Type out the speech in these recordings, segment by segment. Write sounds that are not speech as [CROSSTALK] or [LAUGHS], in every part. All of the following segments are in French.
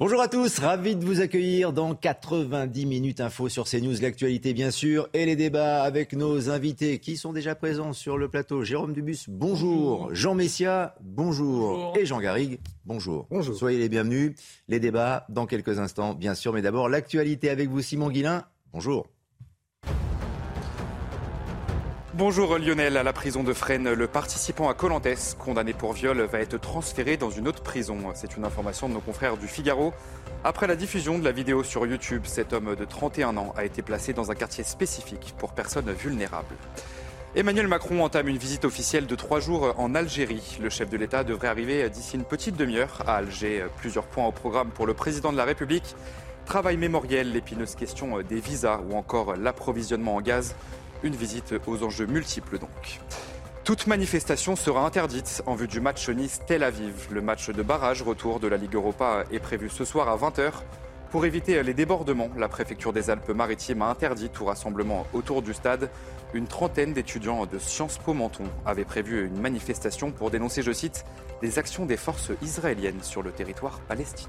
Bonjour à tous, ravi de vous accueillir dans 90 minutes info sur CNews, l'actualité bien sûr, et les débats avec nos invités qui sont déjà présents sur le plateau. Jérôme Dubus, bonjour. Jean Messia, bonjour. Et Jean Garrigue, bonjour. Bonjour. Soyez les bienvenus. Les débats dans quelques instants, bien sûr, mais d'abord l'actualité avec vous, Simon Guillain. Bonjour. Bonjour Lionel, à la prison de Fresnes, le participant à Colantes, condamné pour viol, va être transféré dans une autre prison. C'est une information de nos confrères du Figaro. Après la diffusion de la vidéo sur YouTube, cet homme de 31 ans a été placé dans un quartier spécifique pour personnes vulnérables. Emmanuel Macron entame une visite officielle de trois jours en Algérie. Le chef de l'État devrait arriver d'ici une petite demi-heure à Alger. Plusieurs points au programme pour le président de la République. Travail mémoriel, l'épineuse question des visas ou encore l'approvisionnement en gaz. Une visite aux enjeux multiples donc. Toute manifestation sera interdite en vue du match Nice-Tel Aviv. Le match de barrage retour de la Ligue Europa est prévu ce soir à 20h. Pour éviter les débordements, la préfecture des Alpes-Maritimes a interdit tout rassemblement autour du stade. Une trentaine d'étudiants de Sciences Po Menton avaient prévu une manifestation pour dénoncer, je cite, les actions des forces israéliennes sur le territoire palestinien.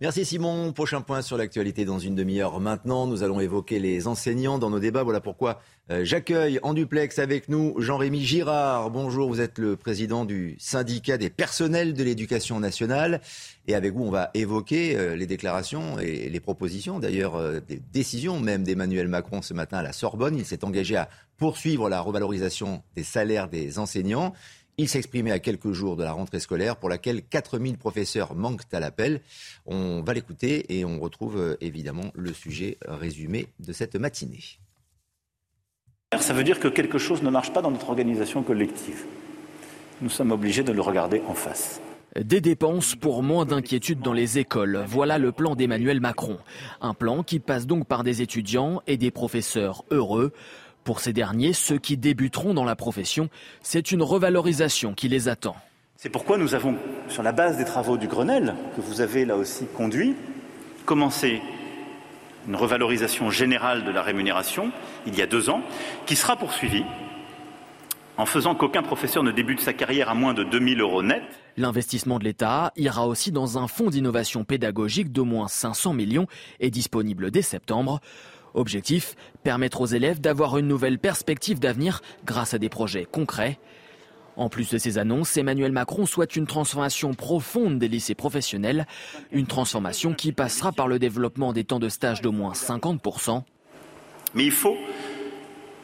Merci Simon. Prochain point sur l'actualité dans une demi-heure. Maintenant, nous allons évoquer les enseignants dans nos débats. Voilà pourquoi euh, j'accueille en duplex avec nous Jean-Rémy Girard. Bonjour, vous êtes le président du syndicat des personnels de l'éducation nationale. Et avec vous, on va évoquer euh, les déclarations et les propositions, d'ailleurs euh, des décisions même d'Emmanuel Macron ce matin à la Sorbonne. Il s'est engagé à poursuivre la revalorisation des salaires des enseignants. Il s'exprimait à quelques jours de la rentrée scolaire pour laquelle 4000 professeurs manquent à l'appel. On va l'écouter et on retrouve euh, évidemment le sujet résumé de cette matinée. Ça veut dire que quelque chose ne marche pas dans notre organisation collective. Nous sommes obligés de le regarder en face. Des dépenses pour moins d'inquiétude dans les écoles. Voilà le plan d'Emmanuel Macron. Un plan qui passe donc par des étudiants et des professeurs heureux. Pour ces derniers, ceux qui débuteront dans la profession, c'est une revalorisation qui les attend. C'est pourquoi nous avons, sur la base des travaux du Grenelle, que vous avez là aussi conduit, commencé une revalorisation générale de la rémunération il y a deux ans, qui sera poursuivie en faisant qu'aucun professeur ne débute sa carrière à moins de 2000 euros net. L'investissement de l'État ira aussi dans un fonds d'innovation pédagogique d'au moins 500 millions et disponible dès septembre. Objectif, permettre aux élèves d'avoir une nouvelle perspective d'avenir grâce à des projets concrets. En plus de ces annonces, Emmanuel Macron souhaite une transformation profonde des lycées professionnels, une transformation qui passera par le développement des temps de stage d'au moins 50%. Mais il faut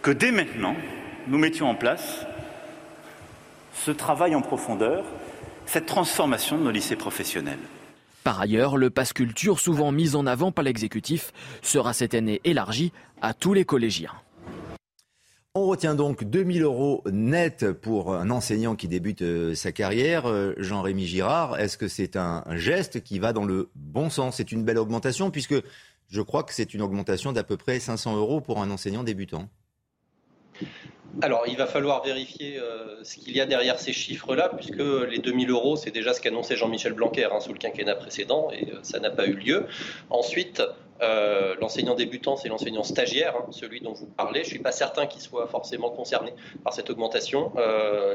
que dès maintenant, nous mettions en place ce travail en profondeur, cette transformation de nos lycées professionnels. Par ailleurs, le pass culture, souvent mis en avant par l'exécutif, sera cette année élargi à tous les collégiens. On retient donc 2000 euros net pour un enseignant qui débute euh, sa carrière. Euh, Jean-Rémy Girard, est-ce que c'est un geste qui va dans le bon sens? C'est une belle augmentation puisque je crois que c'est une augmentation d'à peu près 500 euros pour un enseignant débutant. Alors, il va falloir vérifier euh, ce qu'il y a derrière ces chiffres-là, puisque les 2000 euros, c'est déjà ce qu'annonçait Jean-Michel Blanquer hein, sous le quinquennat précédent, et euh, ça n'a pas eu lieu. Ensuite, euh, l'enseignant débutant, c'est l'enseignant stagiaire, hein, celui dont vous parlez. Je ne suis pas certain qu'il soit forcément concerné par cette augmentation.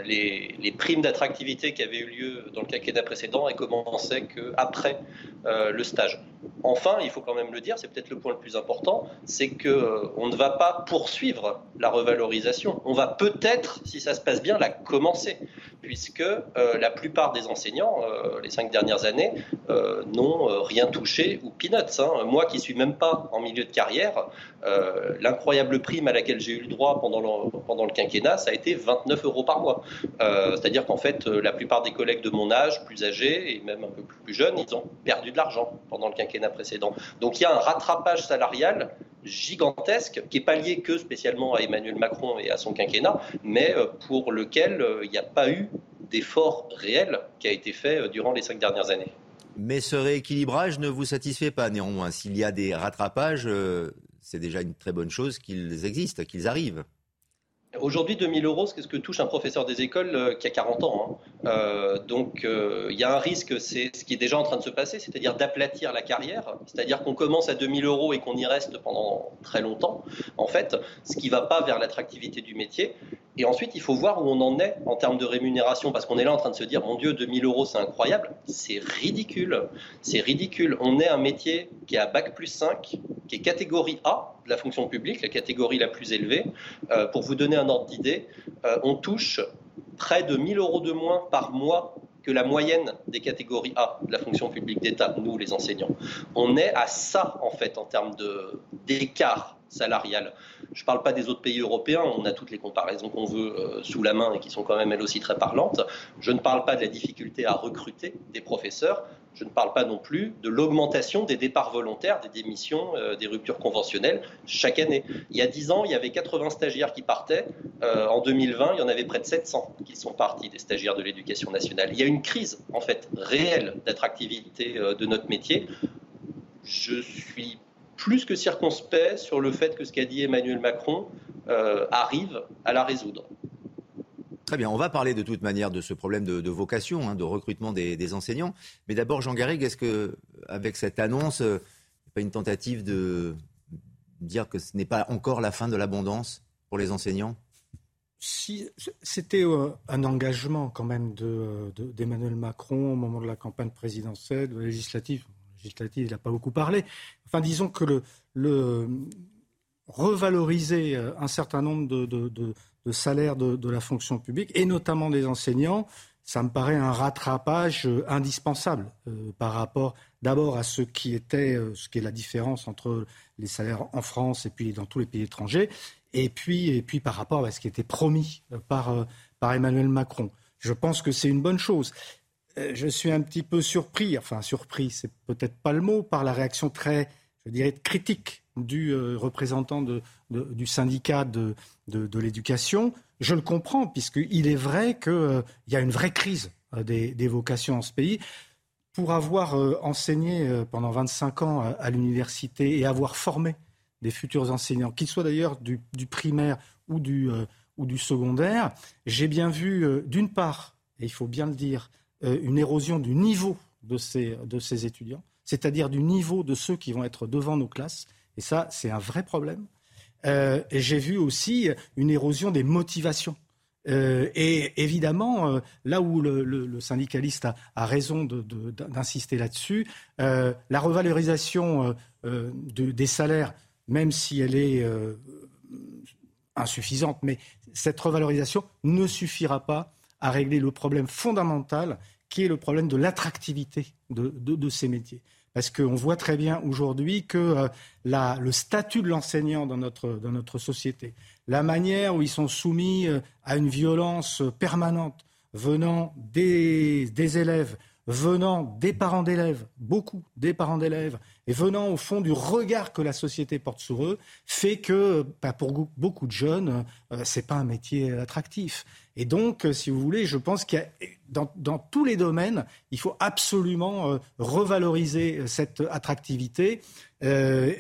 les, les, primes d'attractivité qui avaient eu lieu dans le quinquennat précédent, elles commençaient qu'après le stage. Enfin, il faut quand même le dire, c'est peut-être le point le plus important, c'est qu'on ne va pas poursuivre la revalorisation on va peut-être, si ça se passe bien, la commencer, puisque euh, la plupart des enseignants, euh, les cinq dernières années, euh, n'ont rien touché ou peanuts. Hein. Moi qui suis même pas en milieu de carrière, l'incroyable prime à laquelle j'ai eu le droit pendant le, quinquennat, ça a été 29 euros par mois. C'est-à-dire qu'en fait, la plupart des collègues de mon âge, plus âgés et même un peu plus jeunes, ils ont perdu de l'argent pendant le quinquennat précédent. Donc il y a un rattrapage salarial gigantesque qui n'est pas lié que spécialement à Emmanuel Macron et à son quinquennat, mais euh, pour lequel euh, il n'y a pas eu d'effort réel qui a été fait euh, durant les cinq dernières années. Mais ce rééquilibrage ne vous satisfait pas néanmoins. S'il y a des rattrapages, c'est déjà une très bonne chose qu'ils existent, qu'ils arrivent. Aujourd'hui, 2000 euros, c'est ce que touche un professeur des écoles euh, qui a 40 ans. Hein. Euh, donc, euh, il y a un risque, c'est ce qui est déjà en train de se passer, c'est-à-dire d'aplatir la carrière, c'est-à-dire qu'on commence à 2000 euros et qu'on y reste pendant très longtemps, en fait, ce qui ne va pas vers l'attractivité du métier. Et ensuite, il faut voir où on en est en termes de rémunération, parce qu'on est là en train de se dire, mon Dieu, 2000 euros, c'est incroyable. C'est ridicule. C'est ridicule. On est un métier qui est à Bac plus 5, qui est catégorie A de la fonction publique, la catégorie la plus élevée. Euh, pour vous donner un ordre d'idée, euh, on touche près de 1000 euros de moins par mois que la moyenne des catégories A de la fonction publique d'État, nous les enseignants. On est à ça, en fait, en termes d'écart salarial. Je ne parle pas des autres pays européens, on a toutes les comparaisons qu'on veut euh, sous la main et qui sont quand même elles aussi très parlantes. Je ne parle pas de la difficulté à recruter des professeurs. Je ne parle pas non plus de l'augmentation des départs volontaires, des démissions, euh, des ruptures conventionnelles chaque année. Il y a 10 ans, il y avait 80 stagiaires qui partaient. Euh, en 2020, il y en avait près de 700 qui sont partis des stagiaires de l'éducation nationale. Il y a une crise, en fait, réelle d'attractivité de notre métier. Je suis plus que circonspect sur le fait que ce qu'a dit Emmanuel Macron euh, arrive à la résoudre. Très bien, on va parler de toute manière de ce problème de, vocation, hein, de recrutement des, enseignants. Mais d'abord, Jean Garrigue, est-ce que, avec cette annonce, euh, pas une tentative de dire que ce n'est pas encore la fin de l'abondance pour les enseignants? Si, C'était euh, un engagement quand même d'Emmanuel Macron au moment de la campagne présidentielle, législative il n'a pas beaucoup parlé. Enfin, disons que le, revaloriser euh, un certain nombre de, salaires de, la fonction publique, et notamment des enseignants, ça me paraît un rattrapage euh, indispensable euh, par rapport d'abord à ce qui était, ce qui est la différence entre les salaires en France et puis dans tous les pays étrangers, et puis, et puis par rapport à ce qui était promis par, par Emmanuel Macron. Je pense que c'est une bonne chose. Euh, je suis un petit peu surpris, enfin surpris, c'est peut-être pas le mot, par la réaction très, je dirais, critique du euh, représentant du syndicat de, l'éducation. Je le comprends, puisqu'il est vrai qu'il euh, y a une vraie crise des, vocations en ce pays. Pour avoir enseigné pendant 25 ans à, l'université et avoir formé des futurs enseignants, qu'ils soient d'ailleurs du, primaire ou du, ou du secondaire, j'ai bien vu, d'une part, et il faut bien le dire, une érosion du niveau de ces, de ces étudiants, c'est-à-dire du niveau de ceux qui vont être devant nos classes. Et ça, c'est un vrai problème. Euh, et j'ai vu aussi une érosion des motivations. Euh, et évidemment, là où le, syndicaliste a, raison d'insister là-dessus, la revalorisation des salaires, même si elle est insuffisante, mais cette revalorisation ne suffira pas à régler le problème fondamental qui est le problème de l'attractivité de, ces métiers. Parce qu'on voit très bien aujourd'hui que euh, le statut de l'enseignant dans notre, dans notre société, la manière où ils sont soumis euh, à une violence permanente venant des élèves, venant des parents d'élèves, beaucoup des parents d'élèves, et venant au fond du regard que la société porte sur eux, fait que bah, pour beaucoup de jeunes, euh, c'est pas un métier attractif. Et donc, euh, si vous voulez, je pense qu'il y a dans, tous les domaines, il faut absolument euh, revaloriser euh, cette attractivité,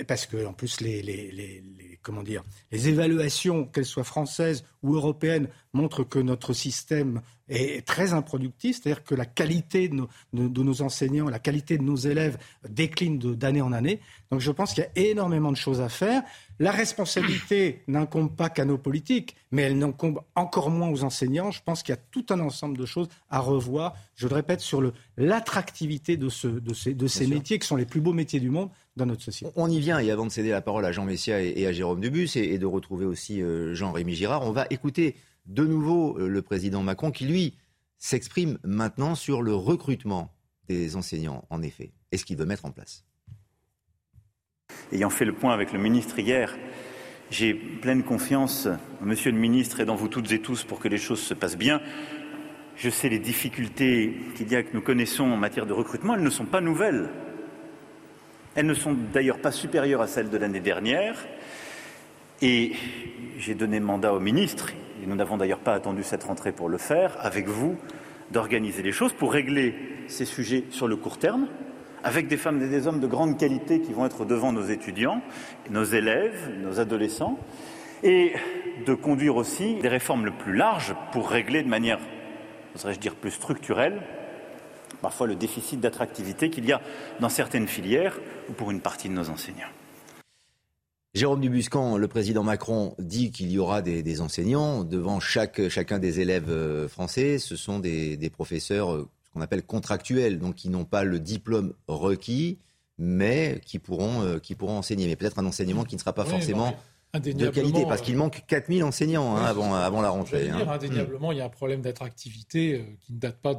parce que plus les, comment dire, les évaluations, qu'elles soient françaises ou européennes, montrent que notre système est très improductif, c'est-à-dire que la qualité de nos, de, nos, enseignants, la qualité de nos élèves décline d'année en année. Donc je pense qu'il y a énormément de choses à faire. La responsabilité [CLEARS THROAT] n'incombe pas qu'à nos politiques, mais elle n'incombe encore moins aux enseignants. Je pense qu'il y a tout un ensemble de choses à revoir, je le répète, sur l'attractivité de, ce, de ces, de ces métiers qui sont les plus beaux métiers du monde dans notre société. On y vient, et avant de céder la parole à Jean Messia et, à Jérôme Dubus, et, de retrouver aussi euh, Jean-Rémy Girard, on va écouter de nouveau euh, le président Macron qui, lui, s'exprime maintenant sur le recrutement des enseignants, en effet, et ce qu'il veut mettre en place. Ayant fait le point avec le ministre hier, j'ai pleine confiance, monsieur le ministre, et dans vous toutes et tous pour que les choses se passent bien. Je sais les difficultés qu'il y a que nous connaissons en matière de recrutement, elles ne sont pas nouvelles. Elles ne sont d'ailleurs pas supérieures à celles de l'année dernière. Et j'ai donné mandat au ministre, et nous n'avons d'ailleurs pas attendu cette rentrée pour le faire, avec vous, d'organiser les choses pour régler ces sujets sur le court terme, avec des femmes et des hommes de grande qualité qui vont être devant nos étudiants, nos élèves, nos adolescents, et de conduire aussi des réformes le plus larges pour régler de manière, oserais-je dire, plus structurelle, parfois le déficit d'attractivité qu'il y a dans certaines filières ou pour une partie de nos enseignants. Jérôme Dubuscan, le président Macron dit qu'il y aura des, enseignants devant chaque, chacun des élèves euh, français. Ce sont des, professeurs, euh, qu'on appelle contractuels, donc qui n'ont pas le diplôme requis, mais qui pourront, euh, qui pourront enseigner. Mais peut-être un enseignement qui ne sera pas forcément de qualité, parce qu'il manque 4000 enseignants hein, avant, avant la rentrée. Hein. indéniablement, il y a un problème d'attractivité qui ne date pas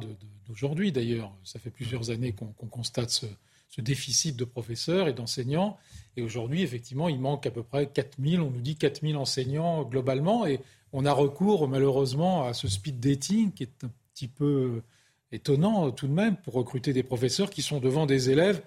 d'aujourd'hui d'ailleurs. Ça fait plusieurs années qu'on constate ce, ce déficit de professeurs et d'enseignants. Et aujourd'hui, effectivement, il manque à peu près 4000, on nous dit 4000 enseignants globalement. Et on a recours malheureusement à ce speed dating qui est un petit peu étonnant tout de même pour recruter des professeurs qui sont devant des élèves.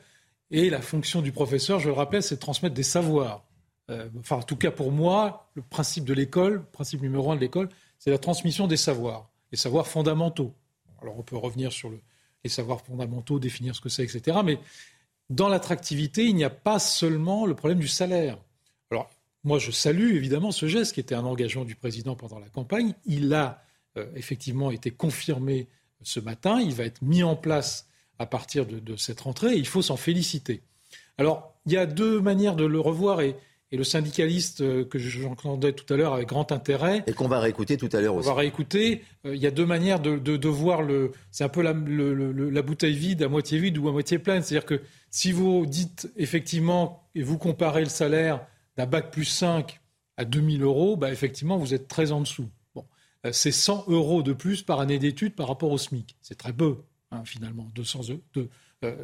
Et la fonction du professeur, je le rappelle, c'est de transmettre des savoirs. Euh, enfin, en tout cas pour moi, le principe de l'école, le principe numéro un de l'école, c'est la transmission des savoirs, les savoirs fondamentaux. Alors on peut revenir sur le, les savoirs fondamentaux, définir ce que c'est, etc. Mais dans l'attractivité, il n'y a pas seulement le problème du salaire. Alors, moi, je salue évidemment ce geste qui était un engagement du président pendant la campagne. Il a euh, effectivement été confirmé ce matin. Il va être mis en place à partir de, de cette rentrée. Et il faut s'en féliciter. Alors, il y a deux manières de le revoir et et le syndicaliste euh, que j'entendais tout à l'heure avec grand intérêt. Et qu'on va réécouter tout à l'heure aussi. On va réécouter. Euh, il y a deux manières de, de, de voir le. C'est un peu la, la, bouteille vide, à moitié vide ou à moitié pleine. C'est-à-dire que si vous dites effectivement et vous comparez le salaire d'un bac plus 5 à 2000 euros, bah effectivement, vous êtes très en dessous. Euh, c'est 100 euros de plus par année d'études par rapport au SMIC. C'est très peu, hein, finalement, 200, de,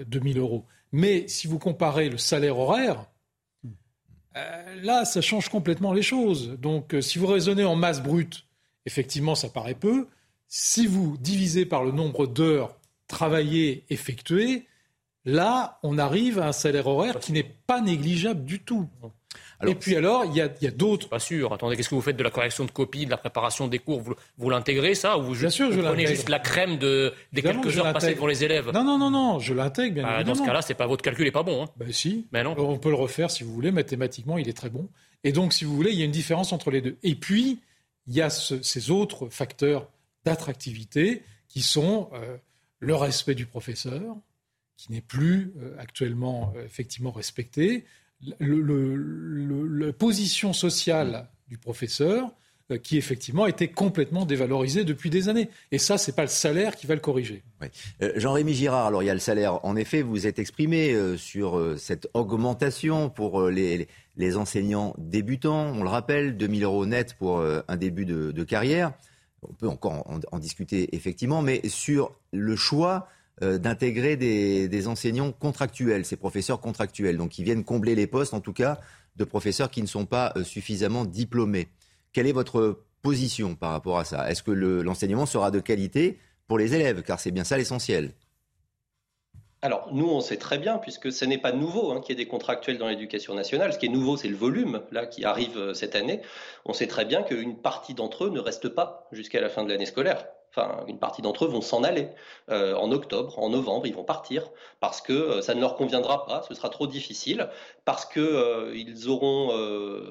2000 euros. Mais si vous comparez le salaire horaire, euh, là, ça change complètement les choses. Donc, euh, si vous raisonnez en masse brute, effectivement, ça paraît peu. Si vous divisez par le nombre d'heures travaillées, effectuées, là, on arrive à un salaire horaire qui n'est pas négligeable du tout et puis alors, il y a, d'autres. Pas sûr. Attendez, qu'est-ce que vous faites de la correction de copie, de la préparation des cours Vous, l'intégrez, ça Ou vous, bien sûr, je prenez juste la crème de, des quelques heures passées pour les élèves? Non, non, non, non, je l'intègre, bien bah, Dans ce cas-là, c'est pas votre calcul n'est pas bon. Hein. Ben si. Mais non. On peut le refaire si vous voulez. Mathématiquement, il est très bon. Et donc, si vous voulez, il y a une différence entre les deux. Et puis, il y a ces autres facteurs d'attractivité qui sont euh, le respect du professeur, qui n'est plus euh, actuellement euh, effectivement respecté, la position sociale du professeur euh, qui effectivement été complètement dévalorisée depuis des années. Et ça, ce n'est pas le salaire qui va le corriger. Euh, Jean-Rémy Girard, alors il y a le salaire. En effet, vous êtes exprimé euh, sur cette augmentation pour les, enseignants débutants. On le rappelle, 2000 euros net pour un début de, carrière. On peut encore en discuter effectivement, mais sur le choix euh, d'intégrer des, enseignants contractuels, ces professeurs contractuels, donc qui viennent combler les postes, en tout cas, de professeurs qui ne sont pas euh, suffisamment diplômés. Quelle est votre position par rapport à ça? Est-ce que l'enseignement sera de qualité pour les élèves? Car c'est bien ça l'essentiel. Alors, nous, on sait très bien, puisque ce n'est pas nouveau hein, qu'il y ait des contractuels dans l'éducation nationale. Ce qui est nouveau, c'est le volume, là, qui arrive euh, cette année. On sait très bien qu'une partie d'entre eux ne reste pas jusqu'à la fin de l'année scolaire enfin une partie d'entre eux vont s'en aller euh, en octobre, en novembre, ils vont partir parce que euh, ça ne leur conviendra pas, ce sera trop difficile, parce qu'ils euh, auront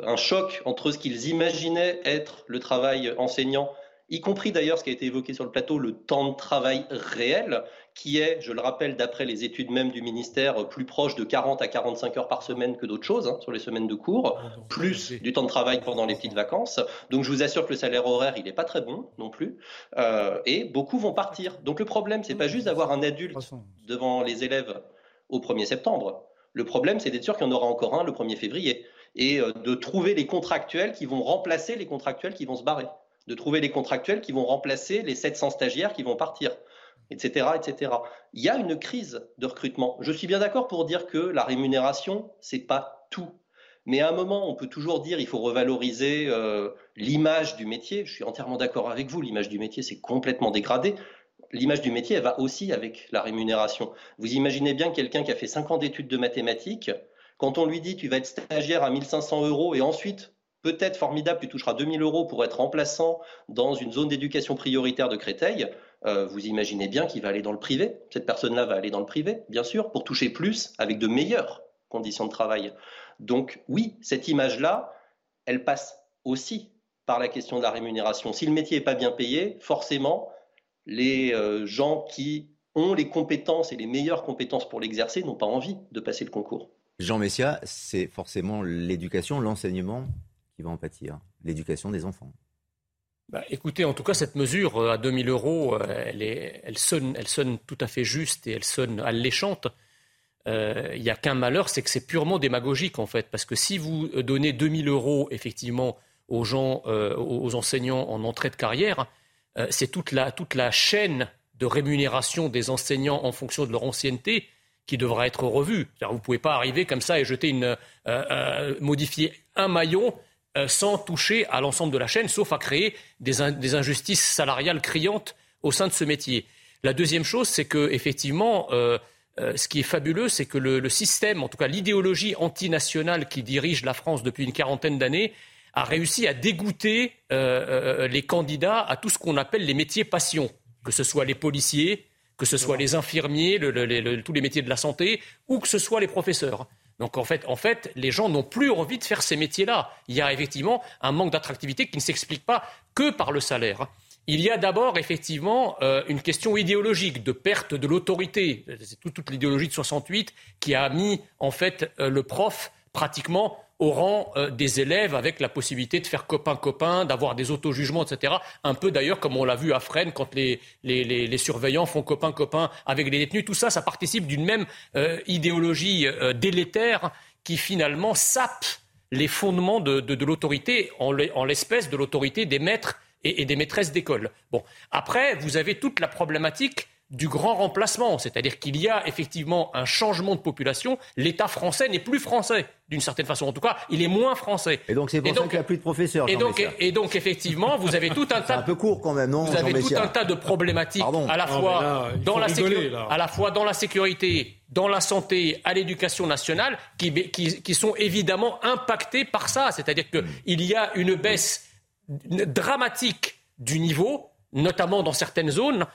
un choc entre ce qu'ils imaginaient être le travail enseignant y compris d'ailleurs ce qui a été évoqué sur le plateau, le temps de travail réel, qui est, je le rappelle, d'après les études même du ministère, plus proche de 40 à 45 heures par semaine que d'autres choses, hein, sur les semaines de cours, ah, plus du temps de travail pendant les petites vacances. Donc je vous assure que le salaire horaire, il n'est pas très bon non plus. Euh, et beaucoup vont partir. Donc le problème, c'est pas juste d'avoir un adulte devant les élèves au 1er septembre. Le problème, c'est d'être sûr qu'il y en aura encore un le 1er février. Et euh, de trouver les contractuels qui vont remplacer les contractuels qui vont se barrer de trouver les contractuels qui vont remplacer les 700 stagiaires qui vont partir, etc.. Il y a une crise de recrutement. Je suis bien d'accord pour dire que la rémunération, c'est pas tout. Mais à un moment, on peut toujours dire il faut revaloriser euh, l'image du métier. Je suis entièrement d'accord avec vous. L'image du métier, c'est complètement dégradé. l'image du métier, elle va aussi avec la rémunération. Vous imaginez bien quelqu'un qui a fait 5 ans d'études de mathématiques, quand on lui dit tu vas être stagiaire à 1500 euros et ensuite, peut-être formidable, tu toucheras 2000 euros pour être remplaçant dans une zone d'éducation prioritaire de Créteil, euh, vous imaginez bien qu'il va aller dans le privé. Cette personne-là va aller dans le privé, bien sûr, pour toucher plus avec de meilleures conditions de travail. Donc oui, cette image-là, elle passe aussi par la question de la rémunération. Si le métier n'est pas bien payé, forcément, les euh, gens qui ont les compétences et les meilleures compétences pour l'exercer n'ont pas envie de passer le concours. Jean Messia, c'est forcément l'éducation, l'enseignement qui va en pâtir, l'éducation des enfants. Bah, écoutez, en tout cas, cette mesure euh, à 2000 euros, euh, elle, sonne, elle sonne tout à fait juste et elle sonne alléchante. Il n'y a qu'un malheur, c'est que c'est purement démagogique en fait, parce que si vous donnez 2000 euros effectivement aux gens, aux enseignants en entrée de carrière, euh, c'est toute la, toute la chaîne de rémunération des enseignants en fonction de leur ancienneté qui devra être revue. Vous ne pouvez pas arriver comme ça et jeter une, euh, euh, modifier un maillon sans toucher à l'ensemble de la chaîne, sauf à créer des, injustices salariales criantes au sein de ce métier. La deuxième chose, c'est que effectivement, ce qui est fabuleux, c'est que le, le, système, en tout cas l'idéologie antinationale qui dirige la France depuis une quarantaine d'années, a réussi à dégoûter euh, euh, les candidats à tout ce qu'on appelle les métiers passion, que ce soit les policiers, que ce soit les infirmiers, tous les métiers de la santé, ou que ce soit les professeurs. Donc en fait, en fait les gens n'ont plus envie de faire ces métiers-là. Il y a effectivement un manque d'attractivité qui ne s'explique pas que par le salaire. Il y a d'abord effectivement euh, une question idéologique de perte de l'autorité. C'est toute, l'idéologie de 68 qui a mis en fait le prof pratiquement au rang euh, des élèves avec la possibilité de faire copain-copain, d'avoir des auto-jugements, etc. Un peu d'ailleurs comme on l'a vu à Fresnes quand les, surveillants font copain-copain avec les détenus. Tout ça, ça participe d'une même euh, idéologie euh, délétère qui finalement sape les fondements de, l'autorité, en l'espèce de l'autorité des maîtres et, et des maîtresses d'école. Bon, après, vous avez toute la problématique du grand remplacement, c'est-à-dire qu'il y a effectivement un changement de population. L'État français n'est plus français, d'une certaine façon. En tout cas, il est moins français. Et donc c'est pour ça qu'il n'y a plus de professeurs. Et donc, et, donc effectivement, vous avez tout un tas. un peu court quand même, non Vous avez tout un tas de problématiques à la fois dans la à la fois dans la sécurité, dans la santé, à l'éducation nationale, qui, qui, sont évidemment impactées par ça. C'est-à-dire qu'il y a une baisse dramatique du niveau, notamment dans certaines zones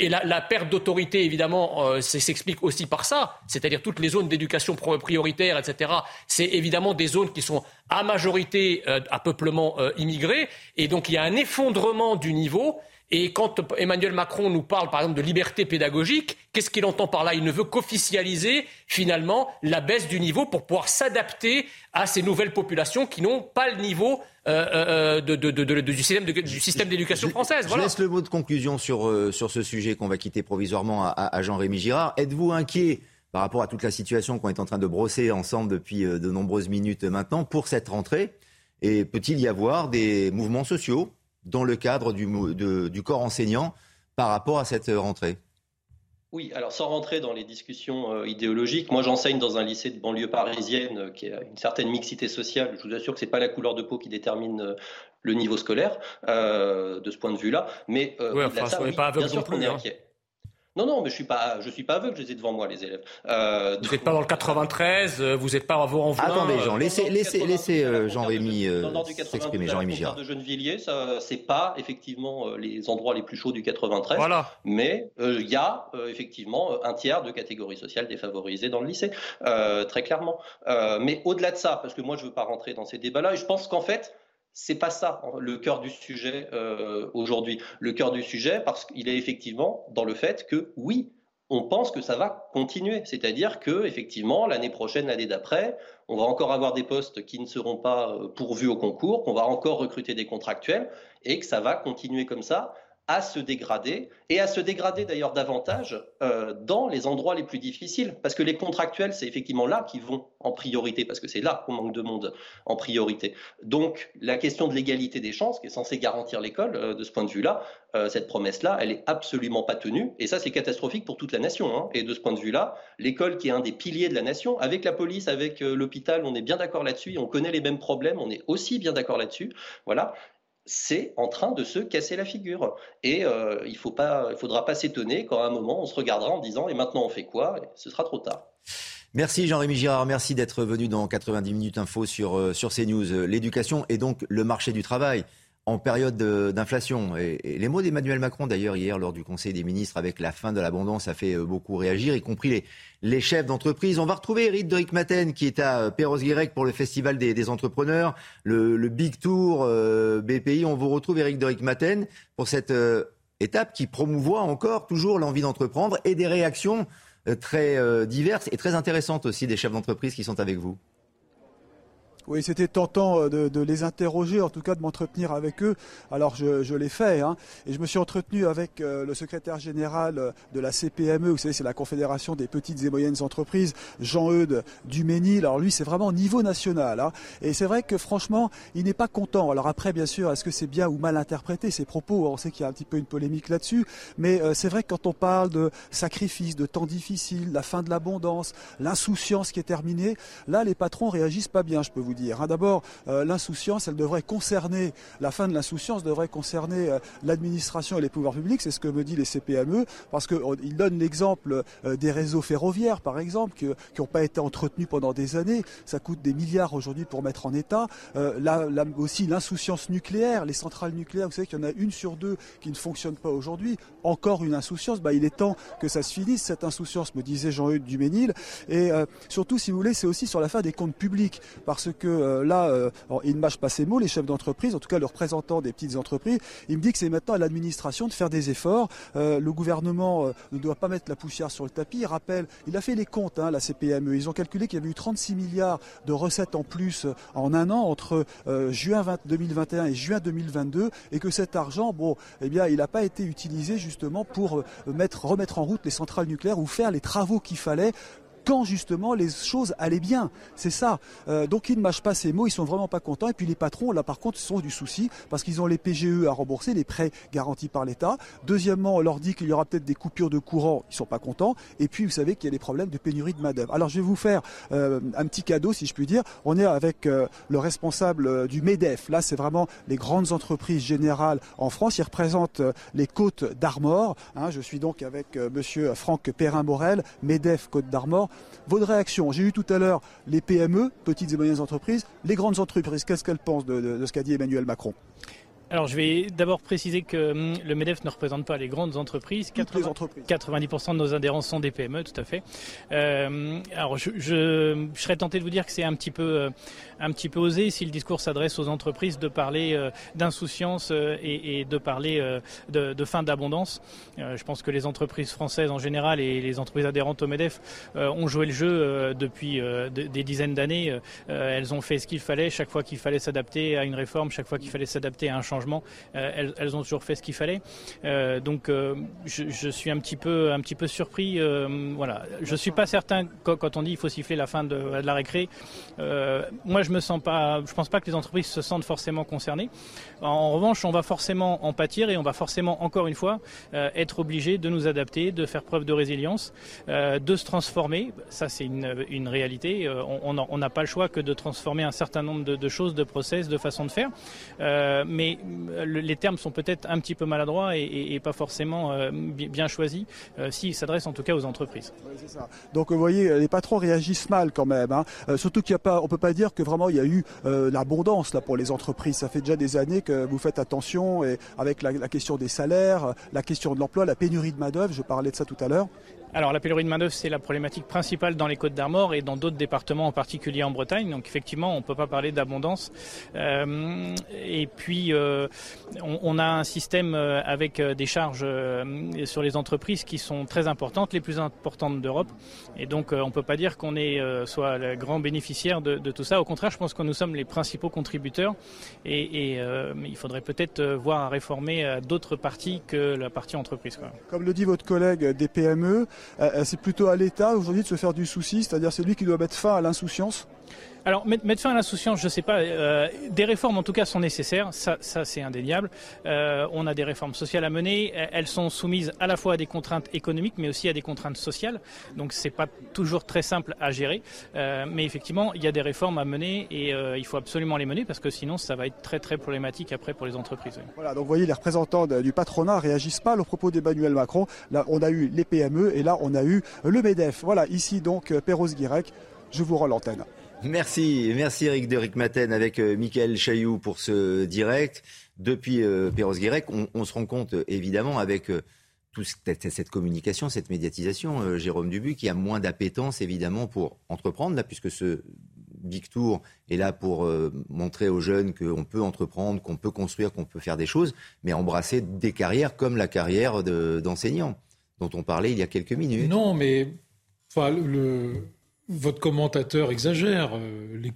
et la, perte d'autorité, évidemment, euh, s'explique aussi par ça, c'est-à-dire toutes les zones d'éducation prioritaire, etc. C'est évidemment des zones qui sont à majorité euh, à peuplement euh, immigré, et donc il y a un effondrement du niveau. Et quand Emmanuel Macron nous parle, par exemple, de liberté pédagogique, qu'est-ce qu'il entend par là? Il ne veut qu'officialiser, finalement, la baisse du niveau pour pouvoir s'adapter à ces nouvelles populations qui n'ont pas le niveau euh, euh, euh, du système d'éducation française. Je laisse le mot de conclusion sur, sur ce sujet qu'on va quitter provisoirement à, Jean-Rémy Girard. Êtes-vous inquiet par rapport à toute la situation qu'on est en train de brosser ensemble depuis de nombreuses minutes maintenant pour cette rentrée? Et peut-il y avoir des mouvements sociaux dans le cadre du, du corps enseignant par rapport à cette rentrée? Oui, alors sans rentrer dans les discussions euh, idéologiques, moi j'enseigne dans un lycée de banlieue parisienne euh, qui a une certaine mixité sociale. Je vous assure que c'est pas la couleur de peau qui détermine euh, le niveau scolaire de ce point de vue-là. Mais ouais, enfin, ça, oui, pas bien sûr qu'on est hein. Non, non, mais je suis pas, je suis pas aveugle, je les ai devant moi, les élèves. Euh, vous n'êtes pas dans le 93, euh, vous n'êtes pas à en Attendez, Jean, laissez, laissez, laissez euh, Jean-Rémy s'exprimer. Jean-Rémy Girard. de Gennevilliers, ça, c'est pas effectivement les endroits les plus chauds du 93. Voilà. Mais il y a effectivement un tiers de catégories sociales défavorisées dans le lycée, très clairement. mais au-delà de ça, parce que moi je veux pas rentrer dans ces débats-là, et je pense qu'en fait, c'est pas ça le cœur du sujet euh, aujourd'hui. Le cœur du sujet, parce qu'il est effectivement dans le fait que oui, on pense que ça va continuer. C'est-à-dire que effectivement, l'année prochaine, l'année d'après, on va encore avoir des postes qui ne seront pas euh, pourvus au concours, qu'on va encore recruter des contractuels et que ça va continuer comme ça à se dégrader, et à se dégrader d'ailleurs davantage euh, dans les endroits les plus difficiles, parce que les contractuels, c'est effectivement là qu'ils vont en priorité, parce que c'est là qu'on manque de monde en priorité. Donc la question de l'égalité des chances, qui est censée garantir l'école, euh, de ce point de vue-là, euh, cette promesse-là, elle est absolument pas tenue, et ça c'est catastrophique pour toute la nation. Hein. Et de ce point de vue-là, l'école qui est un des piliers de la nation, avec la police, avec l'hôpital, on est bien d'accord là-dessus, on connaît les mêmes problèmes, on est aussi bien d'accord là-dessus. Voilà c'est en train de se casser la figure. Et euh, il ne faudra pas s'étonner quand à un moment on se regardera en disant et maintenant on fait quoi? Ce sera trop tard. Merci Jean-Rémy Girard, merci d'être venu dans 90 minutes info sur, euh, sur CNews. L'éducation et donc le marché du travail en période d'inflation. Les mots d'Emmanuel Macron, d'ailleurs, hier, lors du Conseil des ministres, avec la fin de l'abondance, a fait euh, beaucoup réagir, y compris les, chefs d'entreprise. On va retrouver Eric Doric Maten, qui est à euh, Perros-Guirec pour le Festival des, entrepreneurs, le, Big Tour euh, BPI. On vous retrouve, Eric Doric Maten, pour cette étape qui promouvoit encore toujours l'envie d'entreprendre et des réactions très diverses et très intéressantes aussi des chefs d'entreprise qui sont avec vous. Oui, c'était tentant euh, de, les interroger, en tout cas de m'entretenir avec eux. Alors je, l'ai fait, hein. et je me suis entretenu avec euh, le secrétaire général euh, de la CPME, vous savez, c'est la Confédération des petites et moyennes entreprises, Jean-Eudes Duménil. Alors lui, c'est vraiment au niveau national, hein. et c'est vrai que franchement, il n'est pas content. Alors après, bien sûr, est-ce que c'est bien ou mal interprété ces propos? On sait qu'il y a un petit peu une polémique là-dessus, mais c'est vrai que quand on parle de sacrifice, de temps difficile, la fin de l'abondance, l'insouciance qui est terminée, là, les patrons réagissent pas bien, je peux vous dire. Hein. D'abord, euh, l'insouciance, elle devrait concerner, la fin de l'insouciance devrait concerner euh, l'administration et les pouvoirs publics, c'est ce que me dit les CPME, parce qu'ils donnent l'exemple euh, des réseaux ferroviaires, par exemple, qui n'ont pas été entretenus pendant des années. Ça coûte des milliards aujourd'hui pour mettre en état. là, aussi, l'insouciance nucléaire, les centrales nucléaires, vous savez qu'il y en a une sur deux qui ne fonctionnent pas aujourd'hui. Encore une insouciance. Bah, il est temps que ça se finisse, cette insouciance, me disait Jean-Eudes Duménil. Et surtout, si vous voulez, c'est aussi sur la fin des comptes publics, parce que euh, là, euh, il ne mâche pas ses mots, les chefs d'entreprise, en tout cas le représentant des petites entreprises, il me dit que c'est maintenant à l'administration de faire des efforts. Euh, le gouvernement ne doit pas mettre la poussière sur le tapis. Il rappelle, il a fait les comptes, hein, la CPME. Ils ont calculé qu'il y avait eu 36 milliards de recettes en plus en un an entre juin 2021 et juin 2022, et que cet argent, bon, eh bien, il n'a pas été utilisé justement pour mettre, remettre en route les centrales nucléaires ou faire les travaux qu'il fallait quand justement les choses allaient bien. C'est ça. Euh, donc ils ne mâchent pas ces mots, ils sont vraiment pas contents. Et puis les patrons, là par contre, sont du souci parce qu'ils ont les PGE à rembourser, les prêts garantis par l'État. Deuxièmement, on leur dit qu'il y aura peut-être des coupures de courant, ils sont pas contents. Et puis vous savez qu'il y a des problèmes de pénurie de main-d'œuvre. Alors je vais vous faire euh, un petit cadeau, si je puis dire. On est avec euh, le responsable du MEDEF. Là, c'est vraiment les grandes entreprises générales en France. Il représente les côtes d'Armor. Hein. je suis donc avec Monsieur Franck Perrin-Morel, MEDEF Côte d'Armor. Votre réaction J'ai eu tout à l'heure les PME, petites et moyennes entreprises, les grandes entreprises. Qu'est-ce qu'elles pensent de ce qu'a dit Emmanuel Macron? Alors, je vais d'abord préciser que hum, le MEDEF ne représente pas les grandes entreprises. 90% de nos adhérents sont des PME, tout à fait. Euh, alors, je, je, je, serais tenté de vous dire que c'est un petit peu, euh, un petit peu osé si le discours s'adresse aux entreprises de parler euh, d'insouciance euh, et, et, de parler de, de, fin d'abondance. je pense que les entreprises françaises en général et les entreprises adhérentes au MEDEF ont joué le jeu depuis des dizaines d'années. elles ont fait ce qu'il fallait chaque fois qu'il fallait s'adapter à une réforme, chaque fois qu'il fallait s'adapter à un changement euh, elles, ont toujours fait ce qu'il fallait. Euh, donc euh, je, suis un petit peu, surpris. voilà, je suis pas certain quand, on dit il faut siffler la fin de, la récré. moi, je me sens pas. Je pense pas que les entreprises se sentent forcément concernées. En, revanche, on va forcément en pâtir et on va forcément, encore une fois, être obligé de nous adapter, de faire preuve de résilience, de se transformer. Ça, c'est une, réalité. on n'a pas le choix que de transformer un certain nombre de, choses, de process, de façons de faire. mais les termes sont peut-être un petit peu maladroits et, pas forcément euh, bien choisis, euh, s'ils s'adressent en tout cas aux entreprises. Donc vous voyez, les patrons réagissent mal quand même. Hein. Euh, surtout qu'il n'y a pas, on peut pas dire que vraiment il y a eu l'abondance là pour les entreprises. Ça fait déjà des années que vous faites attention avec la, la question des salaires, la question de l'emploi, la pénurie de main d'œuvre. Je parlais de ça tout à l'heure. Alors la pénurie de main-d'œuvre, c'est la problématique principale dans les Côtes d'Armor et dans d'autres départements, en particulier en Bretagne. Donc effectivement, on ne peut pas parler d'abondance. Euh, et puis, euh, on, a un système euh, avec des charges sur les entreprises qui sont très importantes, les plus importantes d'Europe. Et donc, on ne peut pas dire qu'on est soit le grand bénéficiaire de, tout ça. Au contraire, je pense que nous sommes les principaux contributeurs. Et, il faudrait peut-être voir à réformer d'autres parties que la partie entreprise. Comme le dit votre collègue des PME, c'est plutôt à l'État aujourd'hui de se faire du souci, c'est-à-dire c'est lui qui doit mettre fin à l'insouciance alors, mettre fin à l'insouciance, je ne sais pas. Euh, des réformes, en tout cas, sont nécessaires. Ça, c'est indéniable. Euh, on a des réformes sociales à mener. Elles sont soumises à la fois à des contraintes économiques, mais aussi à des contraintes sociales. Donc, c'est pas toujours très simple à gérer. Euh, mais effectivement, il y a des réformes à mener et il faut absolument les mener parce que sinon, ça va être très, très problématique après pour les entreprises. Voilà. Donc, vous voyez, les représentants du patronat réagissent pas aux propos d'Emmanuel Macron. Là, on a eu les PME et là, on a eu le MEDEF. Voilà. Ici, donc, Perros-Guirec. Je vous rends l'antenne. Merci, merci Eric de Maten avec euh, Michael Chailloux pour ce direct. Depuis euh, Perros-Guirec, on, se rend compte évidemment avec euh, toute cette communication, cette médiatisation, Jérôme Dubu, qui a moins d'appétence évidemment pour entreprendre, là, puisque ce Big Tour est là pour montrer aux jeunes qu'on peut entreprendre, qu'on peut construire, qu'on peut faire des choses, mais embrasser des carrières comme la carrière d'enseignant, dont on parlait il y a quelques minutes. Non, mais enfin, le, votre commentateur exagère. Euh, les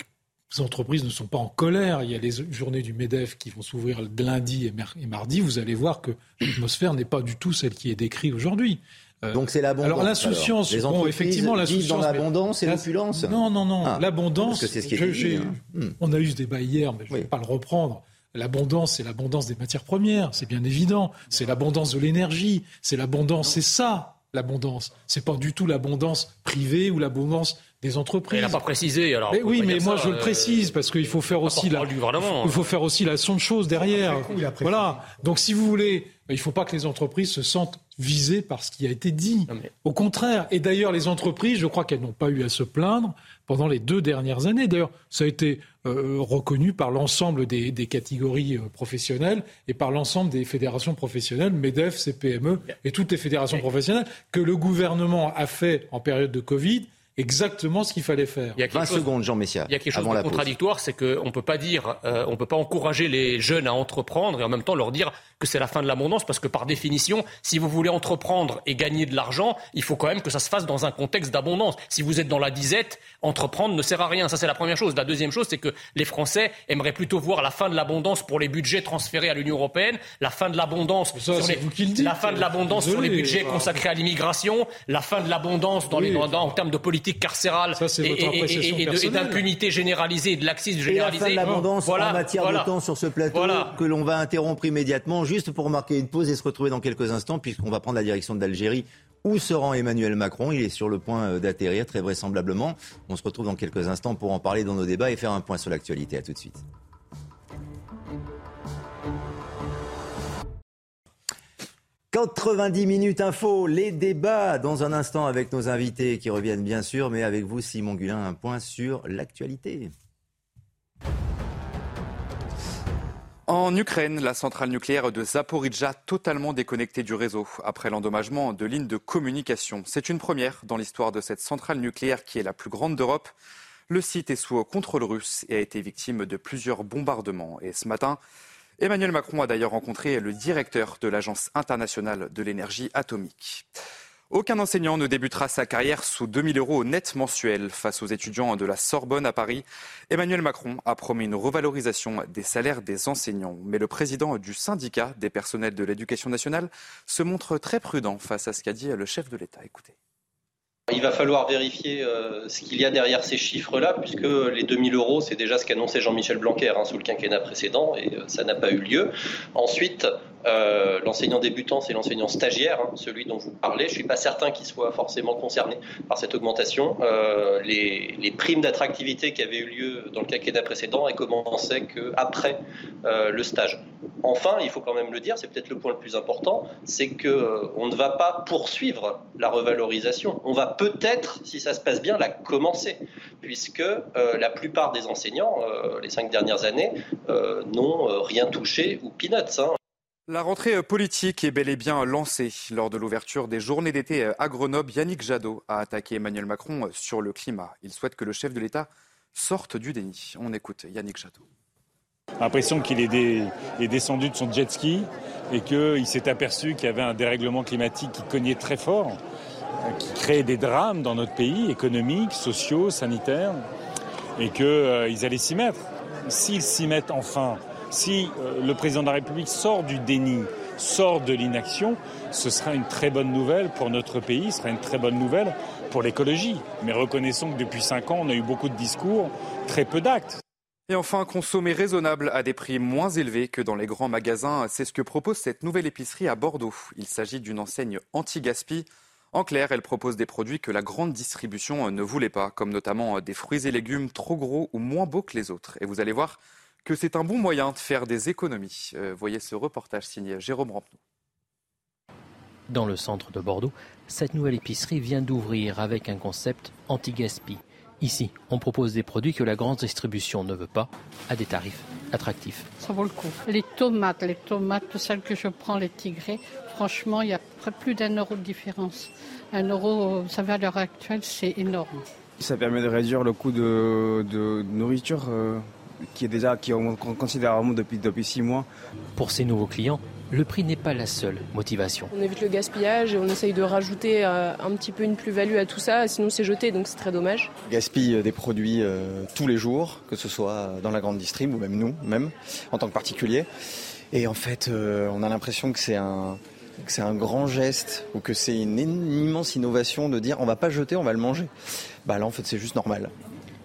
entreprises ne sont pas en colère. Il y a les journées du MEDEF qui vont s'ouvrir lundi et, mardi. Vous allez voir que l'atmosphère n'est pas du tout celle qui est décrite aujourd'hui. Euh, Donc c'est l'abondance. Alors l'insouciance, bon, effectivement, l'insouciance. dans l'abondance et l'opulence. Non, non, non. Ah. l'abondance. C'est ce qui est hein. hmm. On a eu ce débat hier, mais je ne vais pas le reprendre. L'abondance, c'est l'abondance des matières premières, c'est bien évident. C'est l'abondance de l'énergie, c'est l'abondance, c'est ça l'abondance. C'est pas du tout l'abondance privée ou l'abondance des entreprises. Il n'a pas précisé. Alors oui, mais moi je le euh, précise parce qu'il faut faire aussi la. Il faut faire aussi la son de choses derrière. Voilà. Donc si vous voulez, il ne faut pas que les entreprises se sentent visées par ce qui a été dit. Au contraire. Et d'ailleurs, les entreprises, je crois qu'elles n'ont pas eu à se plaindre pendant les deux dernières années. D'ailleurs, ça a été euh, reconnu par l'ensemble des, catégories euh, professionnelles et par l'ensemble des fédérations professionnelles, MEDEF, CPME et toutes les fédérations professionnelles, que le gouvernement a fait en période de Covid exactement ce qu'il fallait faire. Il y a 20 secondes, Jean Messia. Il y a quelque chose de contradictoire, c'est qu'on ne peut pas dire, euh, on peut pas encourager les jeunes à entreprendre et en même temps leur dire que c'est la fin de l'abondance, parce que par définition, si vous voulez entreprendre et gagner de l'argent, il faut quand même que ça se fasse dans un contexte d'abondance. Si vous êtes dans la disette, entreprendre ne sert à rien. Ça, c'est la première chose. La deuxième chose, c'est que les Français aimeraient plutôt voir la fin de l'abondance pour les budgets transférés à l'Union européenne, la fin de l'abondance sur les, la fin de l'abondance sur les budgets consacrés à l'immigration, la fin de l'abondance dans les, en termes de politique carcérale et, d'impunité généralisée et de laxisme généralisé. Et la fin de l'abondance en matière de temps sur ce plateau que l'on va interrompre immédiatement, juste pour marquer une pause et se retrouver dans quelques instants, puisqu'on va prendre la direction d'Algérie où se rend Emmanuel Macron Il est sur le point euh, d'atterrir, très vraisemblablement. On se retrouve dans quelques instants pour en parler dans nos débats et faire un point sur l'actualité. À tout de suite. 90 minutes info, les débats dans un instant avec nos invités qui reviennent bien sûr, mais avec vous Simon Gulin, un point sur l'actualité. En Ukraine, la centrale nucléaire de Zaporizhzhia totalement déconnectée du réseau après l'endommagement de lignes de communication. C'est une première dans l'histoire de cette centrale nucléaire qui est la plus grande d'Europe. Le site est sous contrôle russe et a été victime de plusieurs bombardements. Et ce matin, Emmanuel Macron a d'ailleurs rencontré le directeur de l'Agence internationale de l'énergie atomique. Aucun enseignant ne débutera sa carrière sous 2000 euros net mensuels face aux étudiants de la Sorbonne à Paris. Emmanuel Macron a promis une revalorisation des salaires des enseignants. Mais le président du syndicat des personnels de l'éducation nationale se montre très prudent face à ce qu'a dit le chef de l'État. Écoutez. Il va falloir vérifier euh, ce qu'il y a derrière ces chiffres-là, puisque les 2000 euros, c'est déjà ce qu'annonçait Jean-Michel Blanquer hein, sous le quinquennat précédent, et euh, ça n'a pas eu lieu. Ensuite, euh, l'enseignant débutant, c'est l'enseignant stagiaire, hein, celui dont vous parlez. Je ne suis pas certain qu'il soit forcément concerné par cette augmentation. Euh, les, primes d'attractivité qui avaient eu lieu dans le quinquennat précédent, elles commençaient qu'après euh, le stage. Enfin, il faut quand même le dire, c'est peut-être le point le plus important, c'est qu'on ne va pas poursuivre la revalorisation. On va peut-être, si ça se passe bien, la commencer, puisque la plupart des enseignants, les cinq dernières années, n'ont rien touché ou peanuts. Hein. La rentrée politique est bel et bien lancée. Lors de l'ouverture des journées d'été à Grenoble, Yannick Jadot a attaqué Emmanuel Macron sur le climat. Il souhaite que le chef de l'État sorte du déni. On écoute Yannick Jadot. L'impression qu'il est, descendu de son jet ski et qu'il s'est aperçu qu'il y avait un dérèglement climatique qui cognait très fort, qui créait des drames dans notre pays, économiques, sociaux, sanitaires, et qu'ils euh, allaient s'y mettre. S'ils s'y mettent enfin, si euh, le président de la République sort du déni sortent de l'inaction, ce sera une très bonne nouvelle pour notre pays, ce sera une très bonne nouvelle pour l'écologie. Mais reconnaissons que depuis cinq ans, on a eu beaucoup de discours, très peu d'actes. Et enfin, consommer raisonnable à des prix moins élevés que dans les grands magasins, c'est ce que propose cette nouvelle épicerie à Bordeaux. Il s'agit d'une enseigne anti-gaspi. En clair, elle propose des produits que la grande distribution ne voulait pas, comme notamment des fruits et légumes trop gros ou moins beaux que les autres. Et vous allez voir que c'est un bon moyen de faire des économies. Euh, voyez ce reportage signé Jérôme Rampenou. Dans le centre de Bordeaux, cette nouvelle épicerie vient d'ouvrir avec un concept anti-gaspi. Ici, on propose des produits que la grande distribution ne veut pas à des tarifs attractifs. Ça vaut le coup. Les tomates, les tomates, celles que je prends, les tigrés, franchement, il y a plus d'un euro de différence. Un euro, vous savez, à l'heure actuelle, c'est énorme. Ça permet de réduire le coût de, nourriture euh, qui est déjà qui augmente considérablement depuis, depuis six mois. Pour ces nouveaux clients, le prix n'est pas la seule motivation. On évite le gaspillage et on essaye de rajouter euh, un petit peu une plus-value à tout ça, sinon c'est jeté, donc c'est très dommage. On gaspille euh, des produits euh, tous les jours, que ce soit dans la grande distrib ou même nous, même en tant que particulier. Et en fait, on a l'impression que c'est un, c'est un grand geste ou que c'est une, immense innovation de dire on va pas jeter, on va le manger. Bah là, en fait, c'est juste normal.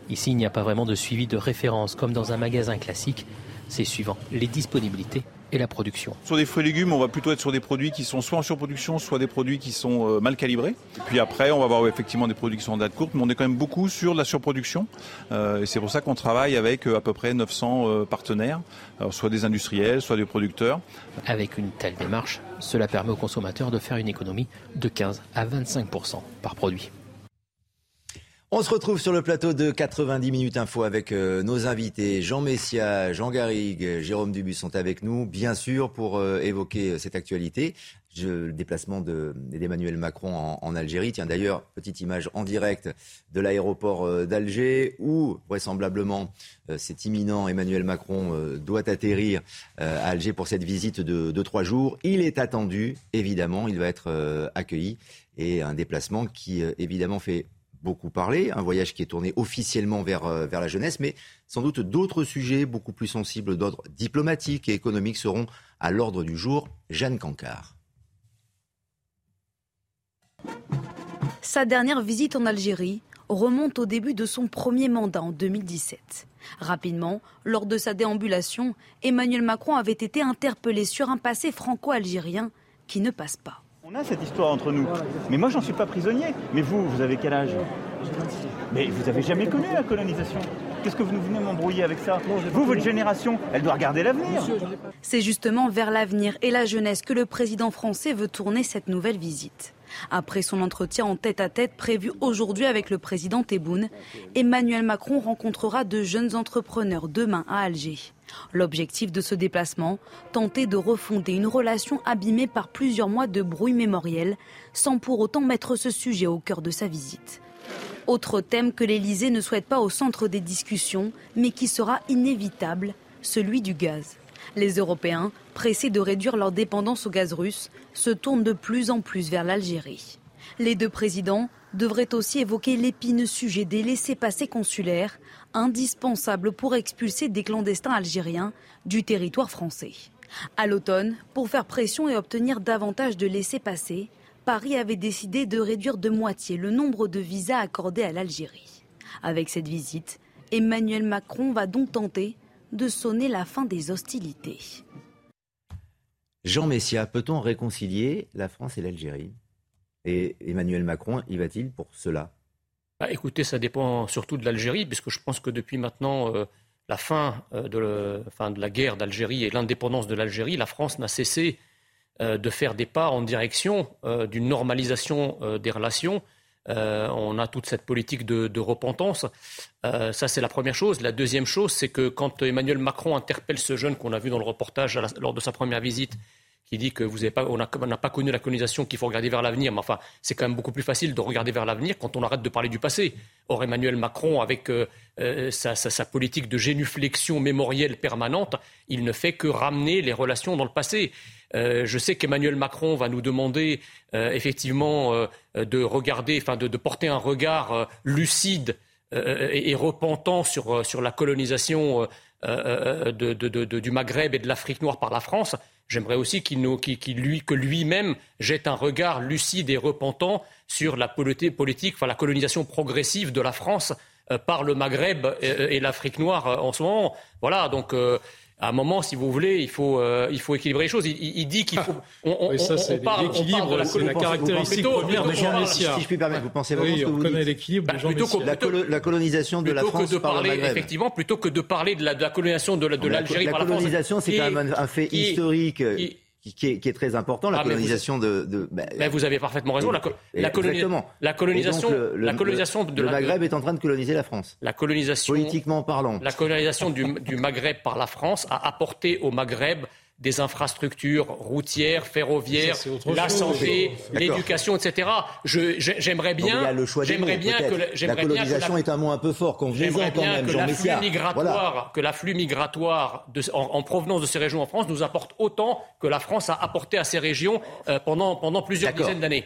Ici, il n'y a pas vraiment de suivi de référence comme dans un magasin classique. C'est suivant les disponibilités et la production. Sur des fruits et légumes, on va plutôt être sur des produits qui sont soit en surproduction, soit des produits qui sont euh, mal calibrés. Et puis après, on va avoir effectivement des produits qui sont en date courte, mais on est quand même beaucoup sur la surproduction. Euh, et c'est pour ça qu'on travaille avec euh, à peu près 900 partenaires, soit des industriels, soit des producteurs. Avec une telle démarche, cela permet aux consommateurs de faire une économie de 15 à 25% par produit. On se retrouve sur le plateau de 90 minutes info avec euh, nos invités Jean Messia, Jean Garrigue, Jérôme Dubus sont avec nous, bien sûr, pour euh, évoquer euh, cette actualité. le déplacement d'Emmanuel Macron en, Algérie. Tiens, d'ailleurs, petite image en direct de l'aéroport d'Alger où, vraisemblablement, c'est imminent, Emmanuel Macron doit atterrir à Alger pour cette visite de, de, trois jours. Il est attendu, évidemment, il va être accueilli. Et un déplacement qui, évidemment, fait beaucoup parlé, un voyage qui est tourné officiellement vers, euh, vers la jeunesse, mais sans doute d'autres sujets beaucoup plus sensibles d'ordre diplomatique et économique seront à l'ordre du jour. Jeanne Cancard. Sa dernière visite en Algérie remonte au début de son premier mandat en 2017. Rapidement, lors de sa déambulation, Emmanuel Macron avait été interpellé sur un passé franco-algérien qui ne passe pas. On a cette histoire entre nous. Mais moi, j'en suis pas prisonnier. Mais vous, vous avez quel âge? Mais vous n'avez jamais connu la colonisation. Qu'est-ce que vous venez m'embrouiller avec ça? Vous, votre génération, elle doit regarder l'avenir. C'est justement vers l'avenir et la jeunesse que le président français veut tourner cette nouvelle visite. Après son entretien en tête-à-tête prévu aujourd'hui avec le président Tebboune, Emmanuel Macron rencontrera de jeunes entrepreneurs demain à Alger. L'objectif de ce déplacement, tenter de refonder une relation abîmée par plusieurs mois de bruit mémoriel, sans pour autant mettre ce sujet au cœur de sa visite. Autre thème que l'Élysée ne souhaite pas au centre des discussions, mais qui sera inévitable, celui du gaz. Les Européens, pressés de réduire leur dépendance au gaz russe, se tournent de plus en plus vers l'Algérie. Les deux présidents devraient aussi évoquer l'épineux sujet des laissés-passer consulaires, indispensables pour expulser des clandestins algériens du territoire français. À l'automne, pour faire pression et obtenir davantage de laissés-passer, Paris avait décidé de réduire de moitié le nombre de visas accordés à l'Algérie. Avec cette visite, Emmanuel Macron va donc tenter de sonner la fin des hostilités. Jean Messia, peut-on réconcilier la France et l'Algérie? Et Emmanuel Macron, y va-t-il pour cela? Bah, Écoutez, ça dépend surtout de l'Algérie, puisque je pense que depuis maintenant euh, la fin, euh, de la guerre d'Algérie et l'indépendance de l'Algérie, la France n'a cessé euh, de faire des pas en direction d'une normalisation des relations on a toute cette politique de, repentance. Ça, c'est la première chose. La deuxième chose, c'est que quand Emmanuel Macron interpelle ce jeune qu'on a vu dans le reportage lors de sa première visite, qui dit que vous pas, on n'a pas connu la colonisation, qu'il faut regarder vers l'avenir. Mais enfin, c'est quand même beaucoup plus facile de regarder vers l'avenir quand on arrête de parler du passé. Or, Emmanuel Macron, avec euh, sa, sa, politique de génuflexion mémorielle permanente, il ne fait que ramener les relations dans le passé. Euh, je sais qu'Emmanuel Macron va nous demander euh, effectivement euh, de regarder, enfin de, porter un regard lucide et, repentant sur, sur, la colonisation du Maghreb et de l'Afrique noire par la France, j'aimerais aussi qu'il lui, que lui-même jette un regard lucide et repentant sur la politique, enfin la colonisation progressive de la France par le Maghreb et, l'Afrique noire en ce moment. Voilà, donc à un moment, si vous voulez, il faut, euh, il faut équilibrer les choses. Il, il dit qu'il faut. On, on, oui, ça, c'est l'équilibre, c'est la caractéristique première de Jean Messia. Si je puis permettre, vous pensez vraiment oui, ce que on vous connaît dites l'équilibre de Bah, Jean plutôt que- la, colo- la colonisation de la plutôt que France de par le parler, Maghreb. effectivement, plutôt que de parler de la- de la colonisation de la- de La- l'Algérie la par la France. colonisation, c'est quand même un, fait historique qui- qui, est, qui est très important, la Ah, mais vous- colonisation de. de bah, Mais vous avez parfaitement raison. La, la coloni- la colonisation, le, le- la colonisation de le Maghreb est en train de coloniser la France. la colonisation, Politiquement parlant. la colonisation du, du Maghreb par la France a apporté au Maghreb des infrastructures routières, ferroviaires, Ça, la chose. santé, l'éducation, etc. J'aimerais bien, il y a le choix des mots, j'aimerais bien que la- j'aimerais bien que colonisation la- est un mot un peu fort, J'aimerais quand bien même, que l'afflux migratoire, Voilà. que l'afflux migratoire de- en, en provenance de ces régions en France nous apporte autant que la France a apporté à ces régions euh, pendant, pendant plusieurs dizaines d'années.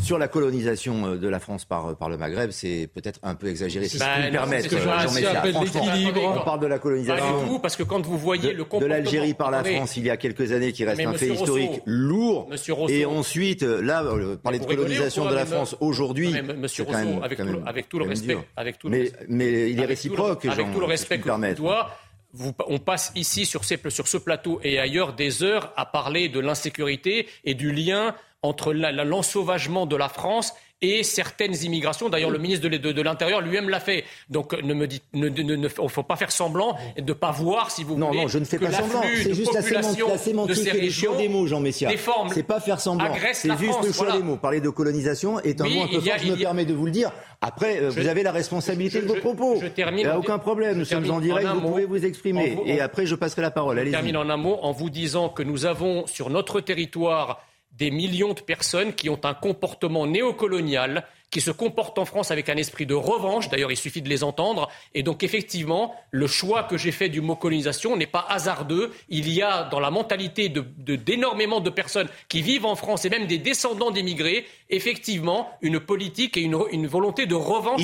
Sur la colonisation euh, de la France par, par le Maghreb, c'est peut-être un peu exagéré, si Bah, je puis me permettre, que euh, on parle de la colonisation. tout, parce que quand vous voyez de, le de l'Algérie par la France il y a quelques années qui reste un fait historique lourd. Rousseau, Et ensuite, euh, là, euh, parler de vous colonisation de la France aujourd'hui, Monsieur Rousseau, même- avec, tout, même- avec tout le respect, avec tout le Mais, respect, mais il est avec réciproque, avec Jean, tout le si respect je puis que vous dois, vous- on passe ici sur, ces- sur ce plateau et ailleurs des heures à parler de l'insécurité et du lien entre l'ensauvagement de la France et certaines immigrations. D'ailleurs, le ministre de, de- de l'Intérieur lui-même l'a fait. Donc, ne me dites, ne, ne, ne- faut pas faire semblant de ne pas voir, si vous Non, voulez, non, je ne fais que pas semblant. C'est de juste la, sémantique, la de sémantique ces et le choix des mots, Jean Messia. C'est pas faire semblant. C'est juste France, le choix voilà. des mots. Parler de colonisation est un mot un peu y a- fort, je me a- permets de vous le dire. Après, euh, Je- vous avez la responsabilité de vos je- propos. je termine Il n'y a en- aucun problème. Nous je sommes en en direct, un vous mot. pouvez vous exprimer. En Et en- après, je passerai la parole. Je termine en un mot en vous disant que nous avons sur notre territoire des millions de personnes qui ont un comportement néocolonial, qui se comportent en France avec un esprit de revanche. D'ailleurs, il suffit de les entendre. Et donc, effectivement, le choix que j'ai fait du mot colonisation n'est pas hasardeux. Il y a dans la mentalité de- de- d'énormément de, personnes qui vivent en France et même des descendants d'immigrés, effectivement, une politique et une, une volonté de revanche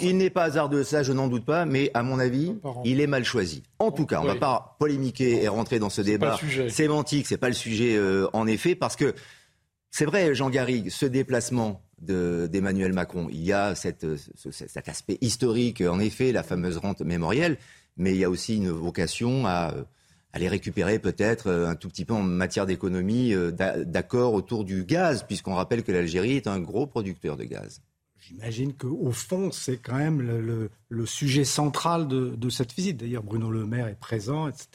Il n'est pas hasardeux, ça je n'en doute pas, mais à mon avis, il est mal choisi. En tout cas, on ne va pas polémiquer et rentrer dans ce pas débat le sujet. sémantique, c'est pas le sujet euh, en effet, parce que c'est vrai, Jean Garrigue, ce déplacement de- d'Emmanuel Macron, il y a cet aspect historique, en effet, la fameuse rente mémorielle, mais il y a aussi une vocation à aller récupérer peut-être un tout petit peu en matière d'économie euh, d'a- d'accord autour du gaz, puisqu'on rappelle que l'Algérie est un gros producteur de gaz. J'imagine qu'au fond, c'est quand même le, sujet central de, de cette visite. D'ailleurs, Bruno Le Maire est présent, etc.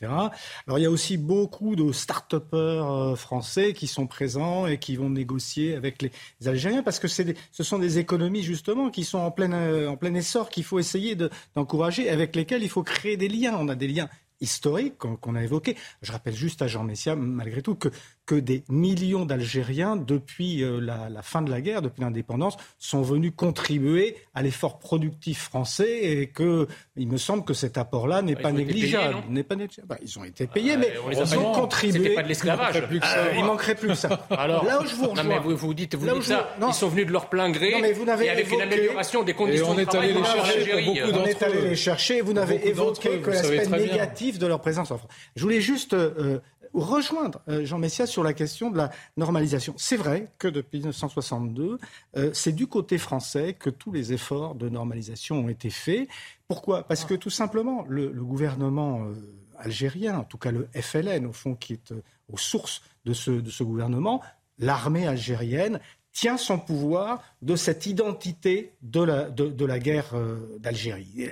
Alors, il y a aussi beaucoup de start-upers euh, français qui sont présents et qui vont négocier avec les Algériens parce que des- ce sont des économies, justement, qui sont en plein, euh, en plein essor, qu'il faut essayer de- d'encourager, avec lesquelles il faut créer des liens. On a des liens historiques qu'on a évoqués. Je rappelle juste à Jean Messia, malgré tout, que, que des millions d'Algériens, depuis euh, la, la fin de la guerre, depuis l'indépendance, sont venus contribuer à l'effort productif français et que il me semble que cet apport-là n'est Ils pas payés, négligeable. non N'est pas négligeable. Bah, ils ont été payés, Euh, mais on les a ils ont contribué. Pas de l'esclavage. Il manquerait plus que ça. Euh, il manquerait plus que ça. [LAUGHS] Alors, là où je vous non, rejoins. mais vous, vous dites, vous Là où dites ça, vous- non. ils sont venus de leur plein gré Non, mais vous n'avez et avec une évoqué- amélioration des conditions de est travail les chercher beaucoup On est allé les chercher. Vous n'avez évoqué que l'aspect négatif de leur présence en France. Je voulais juste euh, rejoindre euh, Jean Messia sur la question de la normalisation. C'est vrai que depuis 1962, euh, c'est du côté français que tous les efforts de normalisation ont été faits. Pourquoi? Parce que tout simplement, le, gouvernement euh, algérien, en tout cas le FLN, au fond, qui est aux sources de ce, de ce gouvernement, l'armée algérienne tient son pouvoir de cette identité de la, de, de la guerre d'Algérie.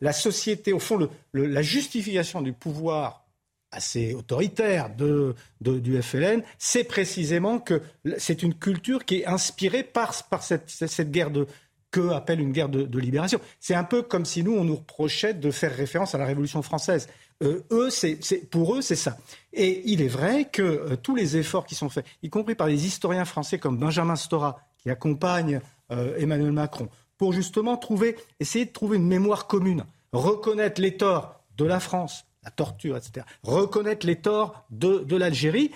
La société, au fond, la justification du pouvoir assez autoritaire du FLN, c'est précisément que c'est une culture qui est inspirée par, cette, guerre de que appelle une guerre de, libération. C'est un peu comme si nous, on nous reprochait de faire référence à la Révolution française. Euh, eux, pour eux, c'est ça. Et il est vrai que euh, tous les efforts qui sont faits, y compris par les historiens français comme Benjamin Stora, qui accompagne euh, Emmanuel Macron, pour justement trouver, essayer de trouver une mémoire commune, reconnaître les torts de la France, la torture, etc., reconnaître les torts de, de l'Algérie,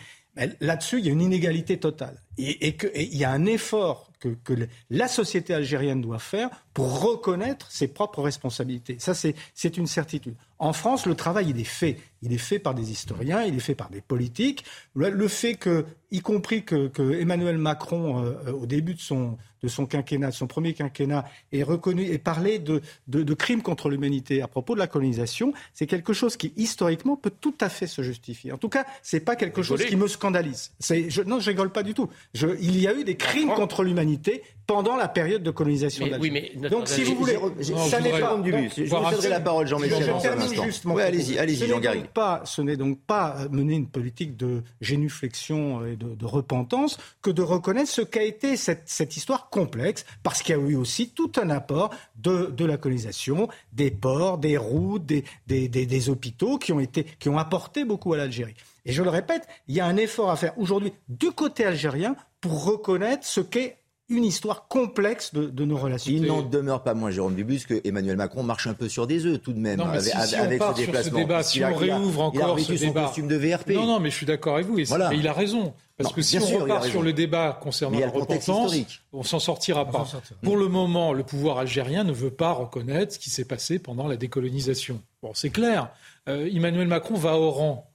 là-dessus, il y a une inégalité totale. Et, et y a un effort que, la société algérienne doit faire pour reconnaître ses propres responsabilités. Ça, c'est une certitude. En France, le travail, il est fait. Il est fait par des historiens, il est fait par des politiques. Le, fait que, y compris que, Emmanuel Macron, euh, au début de son, de son quinquennat, de son premier quinquennat, ait reconnu et parlé de, de, crimes contre l'humanité à propos de la colonisation, c'est quelque chose qui, historiquement, peut tout à fait se justifier. En tout cas, c'est pas quelque chose qui me scandalise. Je, non, je rigole pas du tout. Je, il y a eu des crimes contre l'humanité pendant la période de colonisation d'Algérie. Oui, Donc, si vous voulez, ça n'est pas du but. Je vous la parole, Jean-Michel, dans un instant. Oui, allez-y, allez-y, Jean Garry. Ce n'est donc pas mener une politique de génuflexion et de, repentance que de reconnaître ce qu'a été cette, cette, histoire complexe, parce qu'il y a eu aussi tout un apport de, de la colonisation, des ports, des routes, des, des, des, des hôpitaux qui ont, été, qui ont apporté beaucoup à l'Algérie. Et je le répète, il y a un effort à faire aujourd'hui du côté algérien pour reconnaître ce qu'est une histoire complexe de, nos relations. Il n'en demeure pas moins, Jérôme Dubus, que Emmanuel Macron marche un peu sur des œufs tout de même avec, si, avec ce déplacement. si on réouvre encore ce débat, costume de VRP. Non, non, mais je suis d'accord avec vous. Et il a raison. Parce que si on repart sur le débat concernant la repentance, on s'en sortira pas. Pour le moment, le pouvoir algérien ne veut pas reconnaître ce qui s'est passé pendant la décolonisation. Bon, c'est clair. Euh, Emmanuel Macron va au rang.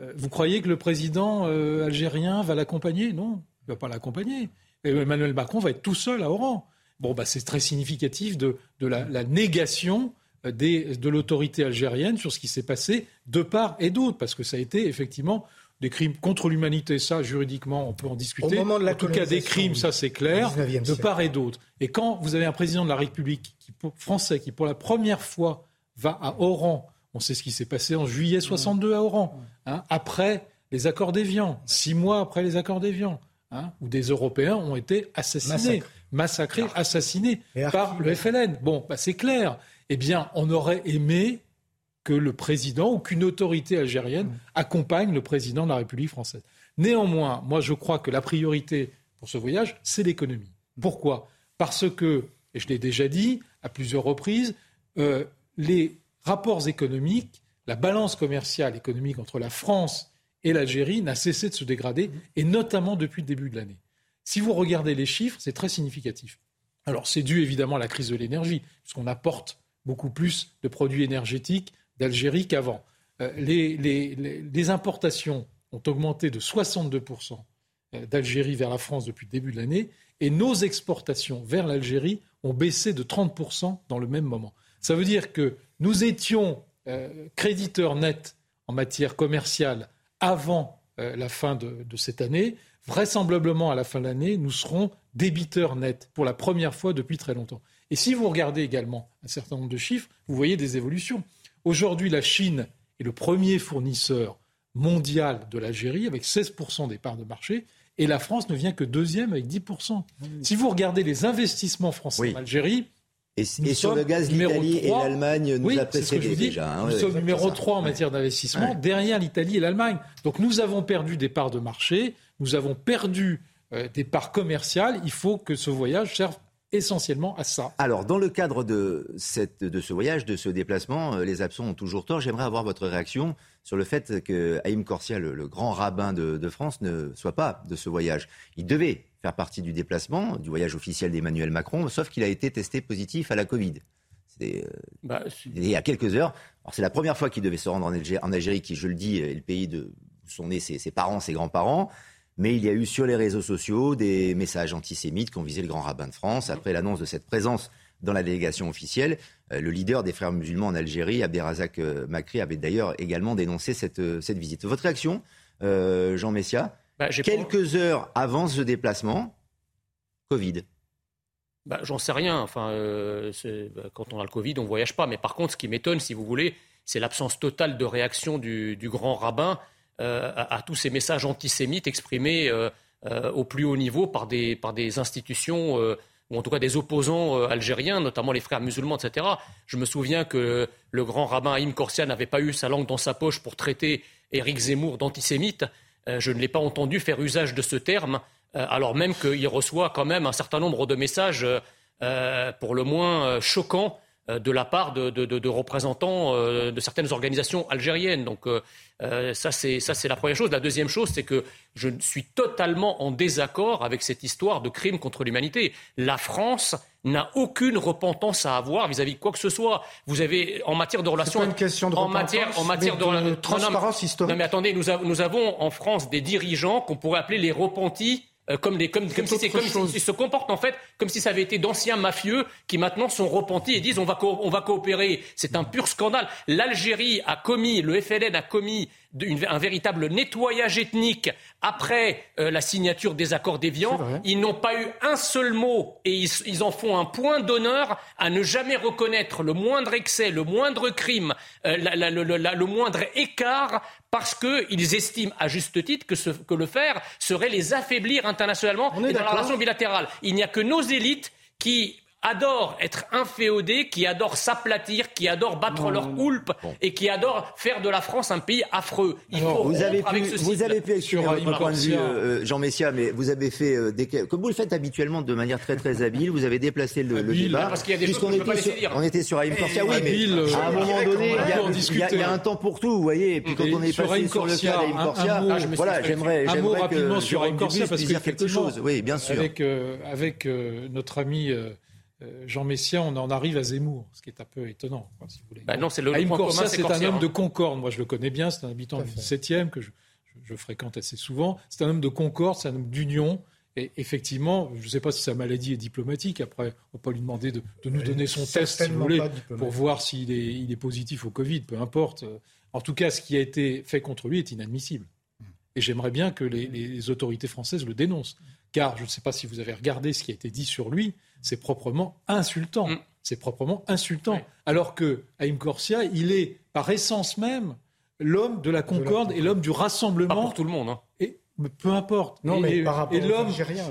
Euh, vous croyez que le président euh, algérien va l'accompagner? Non, il ne va pas l'accompagner. Emmanuel Macron va être tout seul à Oran. Bon, bah, c'est très significatif de, la, négation euh, de l'autorité algérienne sur ce qui s'est passé de part et d'autre, parce que ça a été effectivement des crimes contre l'humanité, ça, juridiquement, on peut en discuter. Au moment de la en tout cas, des crimes, ça c'est clair, de part et d'autre. Et quand vous avez un président de la République qui, français qui, pour la première fois, va à Oran, on sait ce qui s'est passé en juillet 62 à Oran, hein, après les accords d'Évian, six mois après les accords d'Évian, Hein, où des Européens ont été assassinés, massacrés, assassinés par le FLN. Bon, bah, c'est clair. Eh bien, on aurait aimé que le président ou qu'une autorité algérienne mm. accompagne le président de la République française. Néanmoins, moi, je crois que la priorité pour ce voyage, c'est l'économie. Pourquoi? Parce que, et je l'ai déjà dit à plusieurs reprises, euh, les rapports économiques, la balance commerciale économique entre la France et l'Algérie n'a cessé de se dégrader, et notamment depuis le début de l'année. Si vous regardez les chiffres, c'est très significatif. Alors c'est dû évidemment à la crise de l'énergie, puisqu'on apporte beaucoup plus de produits énergétiques d'Algérie qu'avant. Euh, les, importations ont augmenté de 62% euh, d'Algérie vers la France depuis le début de l'année, et nos exportations vers l'Algérie ont baissé de 30% dans le même moment. Ça veut dire que nous étions euh, créditeurs nets en matière commerciale avant euh, la fin de, cette année. Vraisemblablement, à la fin de l'année, nous serons débiteurs nets pour la première fois depuis très longtemps. Et si vous regardez également un certain nombre de chiffres, vous voyez des évolutions. Aujourd'hui, la Chine est le premier fournisseur mondial de l'Algérie avec 16% des parts de marché et la France ne vient que deuxième avec 10%. Si vous regardez les investissements français en Algérie, et, sur le gaz, l'Italie et l'Allemagne nous a précédés déjà. Hein, nous sommes numéro 3 en matière d'investissement, derrière l'Italie et l'Allemagne. Donc nous avons perdu des parts de marché, nous avons perdu euh, des parts commerciales. Il faut que ce voyage serve essentiellement à ça. Alors, dans le cadre de, cette, de ce voyage, de ce déplacement, euh, les absents ont toujours tort. J'aimerais avoir votre réaction sur le fait que Haïm Corsia, le, grand rabbin de, de, France, ne soit pas de ce voyage. Il devait faire partie du déplacement, du voyage officiel d'Emmanuel Macron, sauf qu'il a été testé positif à la Covid. Euh, bah, il y a quelques heures. C'est la première fois qu'il devait se rendre en Algérie, en Algérie, qui, je le dis, est le pays de, où sont nés ses, parents, ses grands-parents. Mais il y a eu sur les réseaux sociaux des messages antisémites qui ont visé le grand rabbin de France. Après l'annonce de cette présence dans la délégation officielle, euh, le leader des frères musulmans en Algérie, Abderrazak euh, Makri, avait d'ailleurs également dénoncé cette, cette visite. Votre réaction, Jean Messia? Bah, Quelques heures avant ce déplacement, Covid. Bah, J'en sais rien. Enfin, euh, bah, quand on a le Covid, on ne voyage pas. Mais par contre, ce qui m'étonne, si vous voulez, c'est l'absence totale de réaction du, grand rabbin euh, à, tous ces messages antisémites exprimés euh, au plus haut niveau par des, par des institutions, ou en tout cas des opposants algériens, notamment les frères musulmans, etc. Je me souviens que le grand rabbin Haïm Korsia n'avait pas eu sa langue dans sa poche pour traiter Éric Zemmour d'antisémite. Euh, je ne l'ai pas entendu faire usage de ce terme, euh, alors même qu'il reçoit quand même un certain nombre de messages euh, pour le moins choquants de la part de, représentants de certaines organisations algériennes. Donc ça, c'est la première chose. La deuxième chose, c'est que je suis totalement en désaccord avec cette histoire de crime contre l'humanité. La France n'a aucune repentance à avoir vis-à-vis de quoi que ce soit. Vous avez en matière de relations, pas une question de en matière, en matière de, transparence historique. Non mais attendez, nous, nous avons en France des dirigeants qu'on pourrait appeler les repentis euh, comme, des, comme, comme si c'est comme s'ils se comportent en fait comme si ça avait été d'anciens mafieux qui maintenant sont repentis et disent on va, on va coopérer. C'est un pur scandale. L'Algérie a commis, le FLN a commis un véritable nettoyage ethnique après euh, la signature des accords d'Évian. Ils n'ont pas eu un seul mot et ils, ils en font un point d'honneur à ne jamais reconnaître le moindre excès, le moindre crime, euh, la, le, le, moindre écart parce qu'ils estiment à juste titre que, ce, que, le faire serait les affaiblir internationalement et dans la relation bilatérale. Il n'y a que nos élites qui adorent être inféodés, qui adorent s'aplatir, qui adorent battre leur poulpe et qui adorent faire de la France un pays affreux. Il faut vous avez pu, avec ce vous avez pu exprimer votre point de vue, euh, Jean Messia, mais vous avez fait euh, des, comme vous le faites habituellement de manière très très habile, vous avez déplacé le, le débat. Parce qu'il y a des choses qu'on était, pas sur, on était sur Aïm Corsia, oui, mais euh, à un moment donné, il y, a, il y, a un temps pour tout, vous voyez. Et puis quand on est passé sur le cas d'Aïm Corsia, voilà, j'aimerais, un mot rapidement sur Aïm Corsia parce que quelque chose, oui, bien sûr. Avec notre ami euh, Jean Messia, on en arrive à Zemmour, ce qui est un peu étonnant, si vous voulez. Bah non, c'est le Corsia, c'est un homme de Concorde. Moi, je le connais bien. C'est un habitant du 7e que je, fréquente assez souvent. C'est un homme de Concorde, c'est un homme d'union. Et effectivement, je ne sais pas si sa maladie est diplomatique. Après, on peut pas lui demander de, nous donner son test, si vous voulez, pour voir s'il est, il est positif au Covid. Peu importe. En tout cas, ce qui a été fait contre lui est inadmissible. Et j'aimerais bien que les, les, autorités françaises le dénoncent. Car je ne sais pas si vous avez regardé ce qui a été dit sur lui c'est proprement insultant. Mm. C'est proprement insultant. Alors que Haïm Corsia, il est par essence même l'homme de la concorde et l'homme du rassemblement. Pas pour tout le monde. Hein. Et peu importe. Non, mais et, par rapport l'homme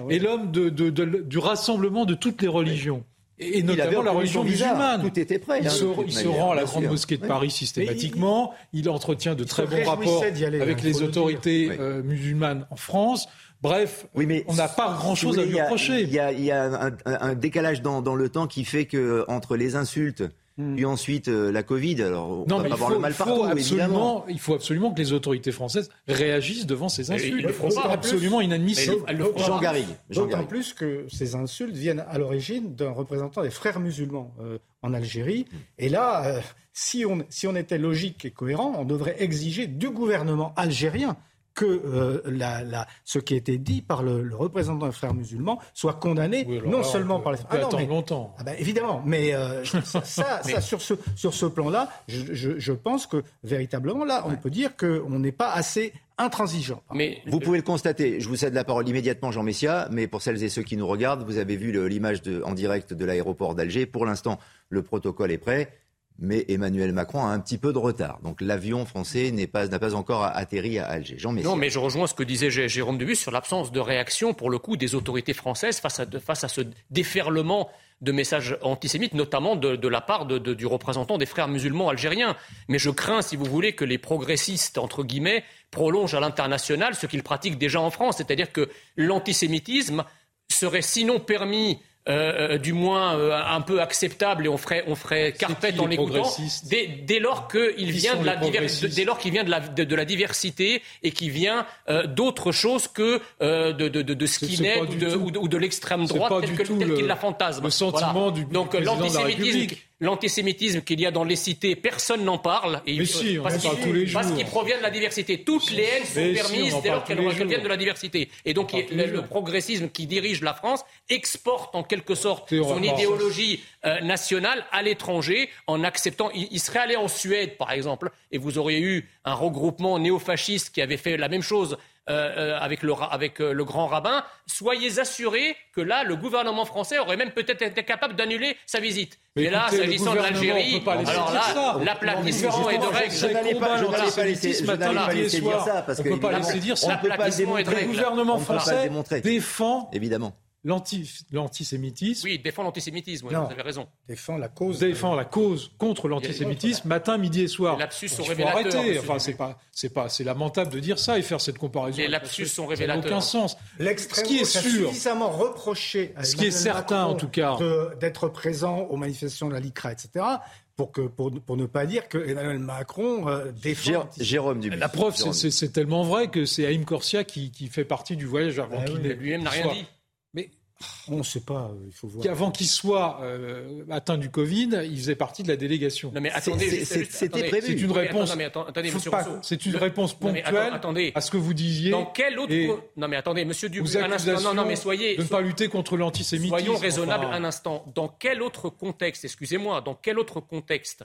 et l'homme de, du rassemblement de toutes les religions. Et, notamment la religion musulmane. Tout était prêt. Il, se, il rend à la Grande Mosquée de Paris systématiquement. Il, entretient de très bons rapports avec les autorités euh, musulmanes en France. Bref, oui, mais on n'a pas grand-chose à lui reprocher. Il y a, un, décalage dans, le temps qui fait que entre les insultes hmm. puis ensuite euh, la Covid. Alors, on va pas avoir le mal partout, évidemment. Il faut absolument que les autorités françaises réagissent devant ces insultes. C'est absolument inadmissible. Jean Garrigue. D'autant plus que ces insultes viennent à l'origine d'un représentant des frères musulmans euh, en Algérie. Et là, euh, si, on, si on était logique et cohérent, on devrait exiger du gouvernement algérien que euh, la, la, ce qui a été dit par le, le, représentant des frères musulmans soit condamné non seulement par les frères ah mais, longtemps. Ah ben, évidemment, mais euh, [LAUGHS] ça, ça, sur ce, sur ce plan-là, je, je, je, pense que véritablement, là, on peut dire qu'on n'est pas assez intransigeant. Mais vous pouvez le constater. Je vous cède la parole immédiatement, Jean Messia, mais pour celles et ceux qui nous regardent, vous avez vu l'image en direct de l'aéroport d'Alger. Pour l'instant, le protocole est prêt mais Emmanuel Macron a un petit peu de retard. Donc l'avion français n'a pas, pas encore atterri à Alger. Jean non, mais je rejoins ce que disait Jérôme Dubus sur l'absence de réaction, pour le coup, des autorités françaises face à, face à ce déferlement de messages antisémites, notamment de, la part du représentant des frères musulmans algériens. Mais je crains, si vous voulez, que les progressistes, entre guillemets, prolongent à l'international ce qu'ils pratiquent déjà en France, c'est-à-dire que l'antisémitisme serait sinon permis euh, euh, du moins euh, un peu acceptable et on ferait, on ferait carpette en l'écoutant dès, dès, lors qu'il vient, de la, dès lors qu'il vient de la, de, la diversité et qui vient d'autres choses que de, de, de, skinhead ou de, ou de, l'extrême droite tel qu'il la fantasme. Le sentiment du Donc l'antisémitisme l'antisémitisme qu'il y a dans les cités, personne n'en parle. Et Mais si, parce qu'il provient de la diversité. Toutes les haines sont permises dès lors qu'elles viennent de la diversité. Et donc le, progressisme qui dirige la France exporte en quelque sorte son idéologie euh, nationale à l'étranger en acceptant. Il, serait allé en Suède, par exemple, et vous auriez eu un regroupement néofasciste qui avait fait la même chose euh, euh, avec, le, avec le grand rabbin, soyez assurés que là, le gouvernement français aurait même peut-être été capable d'annuler sa visite. Mais, là, s'agissant de l'Algérie, alors là, l'aplatissement est de règle. Je n'allais pas, laisser dire ça, parce on ne peut pas laisser dire ça. Le gouvernement français défend évidemment l'antisémitisme. Oui, défend l'antisémitisme, vous avez raison. Défend la cause. Défend la cause contre l'antisémitisme, matin, midi et soir. Les lapsus sont Il faut révélateurs. arrêter. Enfin, c'est pas, c'est pas, c'est lamentable de dire ça et faire cette comparaison. Les lapsus sont Ça n'a révélateurs. aucun sens. L'extrême Ce qui est sûr, suffisamment reproché à Ce qui est certain, Macron en tout cas. de- d'être présent aux manifestations de la LICRA, etc. Pour, que, pour, pour ne pas dire que Emmanuel Macron euh, défend. Jérôme Dubuis. La preuve, c'est- Jérôme c'est c'est tellement vrai que c'est Haïm Corsia qui, qui fait partie du voyage avant Ah qu'il oui. n'ait- Lui-même n'a rien soit- dit. On ne sait pas, euh, il faut voir. qu'avant qu'il soit euh, atteint du Covid, il faisait partie de la délégation. Non mais attendez, c'était prévu. C'est une réponse. attends, non, mais attends- attendez, Faut monsieur pas- Rousseau. c'est une Le- réponse Non, mais attends- ponctuelle attendez. à ce que vous disiez. Dans quel autre Non mais attendez, monsieur aux Dubuis, un instant. Non, non, mais soyez de ne pas lutter contre l'antisémitisme. Soyons raisonnables enfin. un instant. Dans quel autre contexte, excusez-moi, dans quel autre contexte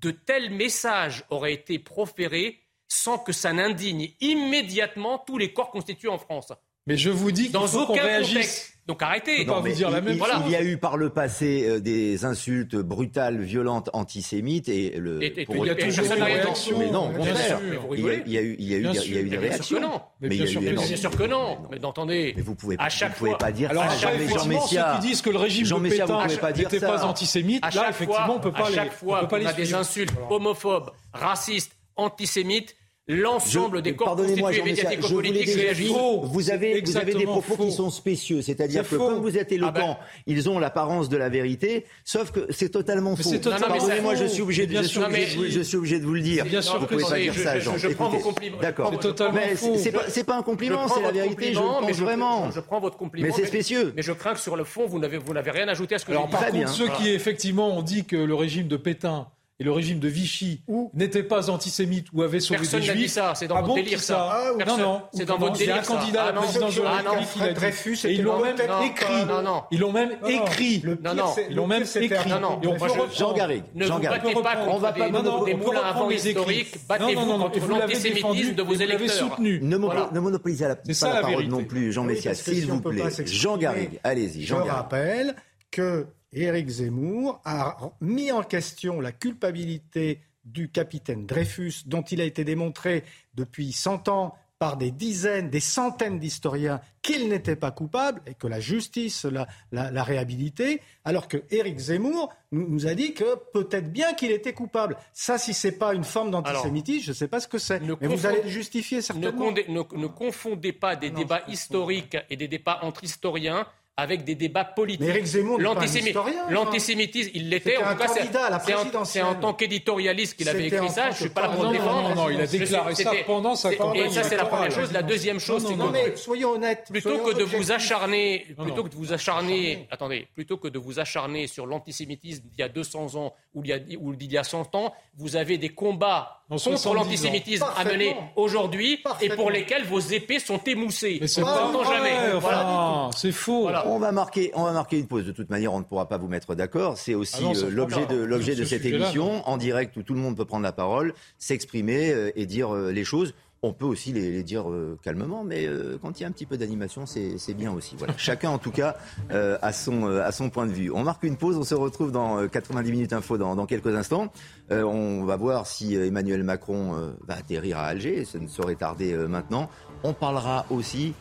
de tels messages auraient été proférés sans que ça n'indigne immédiatement tous les corps constitués en France? Mais je vous dis qu'il Dans faut qu'on aucun réagisse. contexte. Donc arrêtez. pas vous dire la il, même il- chose. il y a eu par le passé euh, des insultes brutales, violentes, antisémites et le. Et- et- pour- il y a toujours eu des réactions. Mais non, au contraire. Il y, a, eu, il y a eu, Bien il y a eu sûr. des Mais bien sûr réactions. que non. Mais il y bien a sûr eu que non. si. Bien sûr que non. Mais attendez. Mais vous pouvez, À chaque fois- pas dire Alors, à Jean, Messia. qui disent que le régime Jean de Pétain n'était pas antisémite, à là, chaque effectivement, fois, on peut pas à les, chaque fois on peut pas qu'on les a des insultes homophobes, racistes, antisémites, l'ensemble Je- des corps Pardonnez-moi, constitués Jean Messia, je vous l'ai médiatico-politiques réagissent. Faux. vous avez, vous avez des propos qui sont spécieux. C'est-à-dire C'est que faux. comme vous êtes éloquent, Ah ils ont l'apparence de la vérité, sauf que c'est totalement Mais faux. c'est totalement Pardonnez-moi, faux. je suis obligé, de- Bien je suis sûr, obligé mais- de vous- je suis obligé de vous le dire. Bien sûr vous que pouvez c'est- pas dire je- ça, je- Jean. je prends Écoutez, vos compliments. D'accord. C'est totalement Mais faux. c'est pas, c'est pas un compliment, c'est la vérité. Je pense vraiment. Je prends votre compliment. Mais c'est spécieux. Mais je crains que sur le fond, vous n'avez vous n'avez rien ajouté à ce que Alors j'ai dit. par Très contre, bien. ceux qui effectivement ont dit que le régime de Pétain et le régime de Vichy n'étaient pas antisémites ou avaient sauvé Personne des n'a dit juifs. ça, c'est dans ah votre bon, délire ça. Ah, ou- Personne- non, non. c'est dans votre Il y a un délire, ça. candidat à la Ah non, présidence de la ah non. République qui Et ils l'ont même écrit. Non, non. Ils l'ont même Non, non. écrit. Non, non. Ils l'ont même écrit. Non, non. Je-. Jean Garrigue. Ne Jean vous Garrigue. battez pas On contre va des, moulins à vent historiques. Battez-vous non, non, contre et vous l'avez l'antisémitisme défendu, de vos électeurs. soutenu. Ne, monopolisez pas la parole non plus, Jean Oui, Messia, parce que s'il vous plaît. Jean Garrigue, allez-y, Je Jean Garrigue. rappelle que Éric Zemmour a mis en question la culpabilité du capitaine Dreyfus, dont il a été démontré depuis 100 ans par des dizaines, des centaines d'historiens qu'il n'était pas coupable et que la justice l'a, l'a- l'a réhabilité, alors que Éric Zemmour nous, nous a dit que peut-être bien qu'il était coupable. Ça, si c'est pas une forme d'antisémitisme, je ne sais pas ce que c'est. Mais vous allez le justifier Ne, certainement. condé- ne- ne confondez pas des Non, débats historiques et des débats entre historiens avec des débats politiques. Mais Éric Zemmour n'est pas un L'antisémi- historien, enfin. L'antisémitisme, il l'était. C'était En tout cas, c'est- candidat à la c'est en- en tant qu'éditorialiste qu'il avait écrit ça. Je ne suis pas là pour le Non, non, défendre. non, non, il a déclaré ça pendant sa campagne Et ça, c'est la première chose. La deuxième chose, Non, c'est non, Non, que mais soyons honnêtes. plutôt soyons que de vous acharner, plutôt non. que de vous acharner, attendez, plutôt que de vous acharner sur l'antisémitisme d'il y a 200 ans ou il y a, ou d'il y a 100 ans, vous avez des combats contre 70 ans. l'antisémitisme mener aujourd'hui et pour lesquels vos épées sont émoussées. Mais c'est pas jamais. Voilà. enfin, c'est faux. Voilà. On va marquer, on va marquer une pause. De toute manière, on ne pourra pas vous mettre d'accord. C'est aussi Ah ça, euh, je l'objet de l'objet Ce de cette émission en direct où tout le monde peut prendre la parole, s'exprimer euh, et dire euh, les choses. On peut aussi les, les dire euh, calmement, mais euh, quand il y a un petit peu d'animation, c'est bien aussi. Voilà. [LAUGHS] Chacun, en tout cas, euh, a, son, a son point de vue. On marque une pause, on se retrouve dans euh, 90 minutes info dans, dans quelques instants. On va voir si Emmanuel Macron va atterrir à Alger, ce ne saurait tarder maintenant. On parlera aussi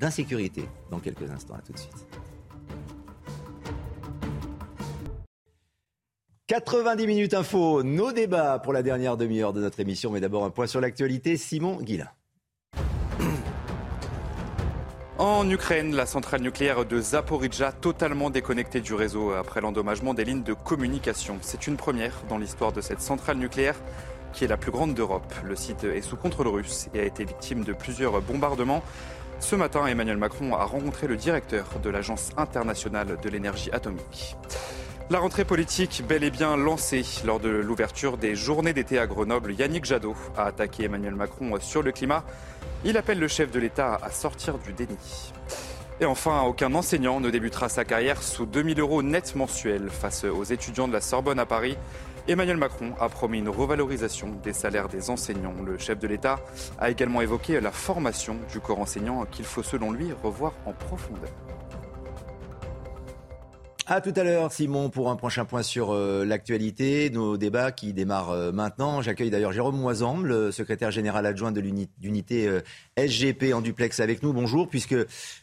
d'insécurité dans quelques instants. À tout de suite. 90 minutes info, nos débats pour la dernière demi-heure de notre émission. Mais d'abord un point sur l'actualité. Simon Guillain. En Ukraine, la centrale nucléaire de Zaporizhzhia totalement déconnectée du réseau après l'endommagement des lignes de communication. C'est une première dans l'histoire de cette centrale nucléaire qui est la plus grande d'Europe. Le site est sous contrôle russe et a été victime de plusieurs bombardements. Ce matin, Emmanuel Macron a rencontré le directeur de l'Agence internationale de l'énergie atomique. La rentrée politique bel et bien lancée lors de l'ouverture des journées d'été à Grenoble. Yannick Jadot a attaqué Emmanuel Macron sur le climat. Il appelle le chef de l'État à sortir du déni. Et enfin, aucun enseignant ne débutera sa carrière sous 2000 euros net mensuels face aux étudiants de la Sorbonne à Paris. Emmanuel Macron a promis une revalorisation des salaires des enseignants. Le chef de l'État a également évoqué la formation du corps enseignant qu'il faut selon lui revoir en profondeur. À tout à l'heure, Simon, pour un prochain point sur euh, l'actualité, nos débats qui démarrent euh, maintenant. J'accueille d'ailleurs Jérôme Moisan, le secrétaire général adjoint de l'unité euh, SGP en duplex avec nous. Bonjour, puisque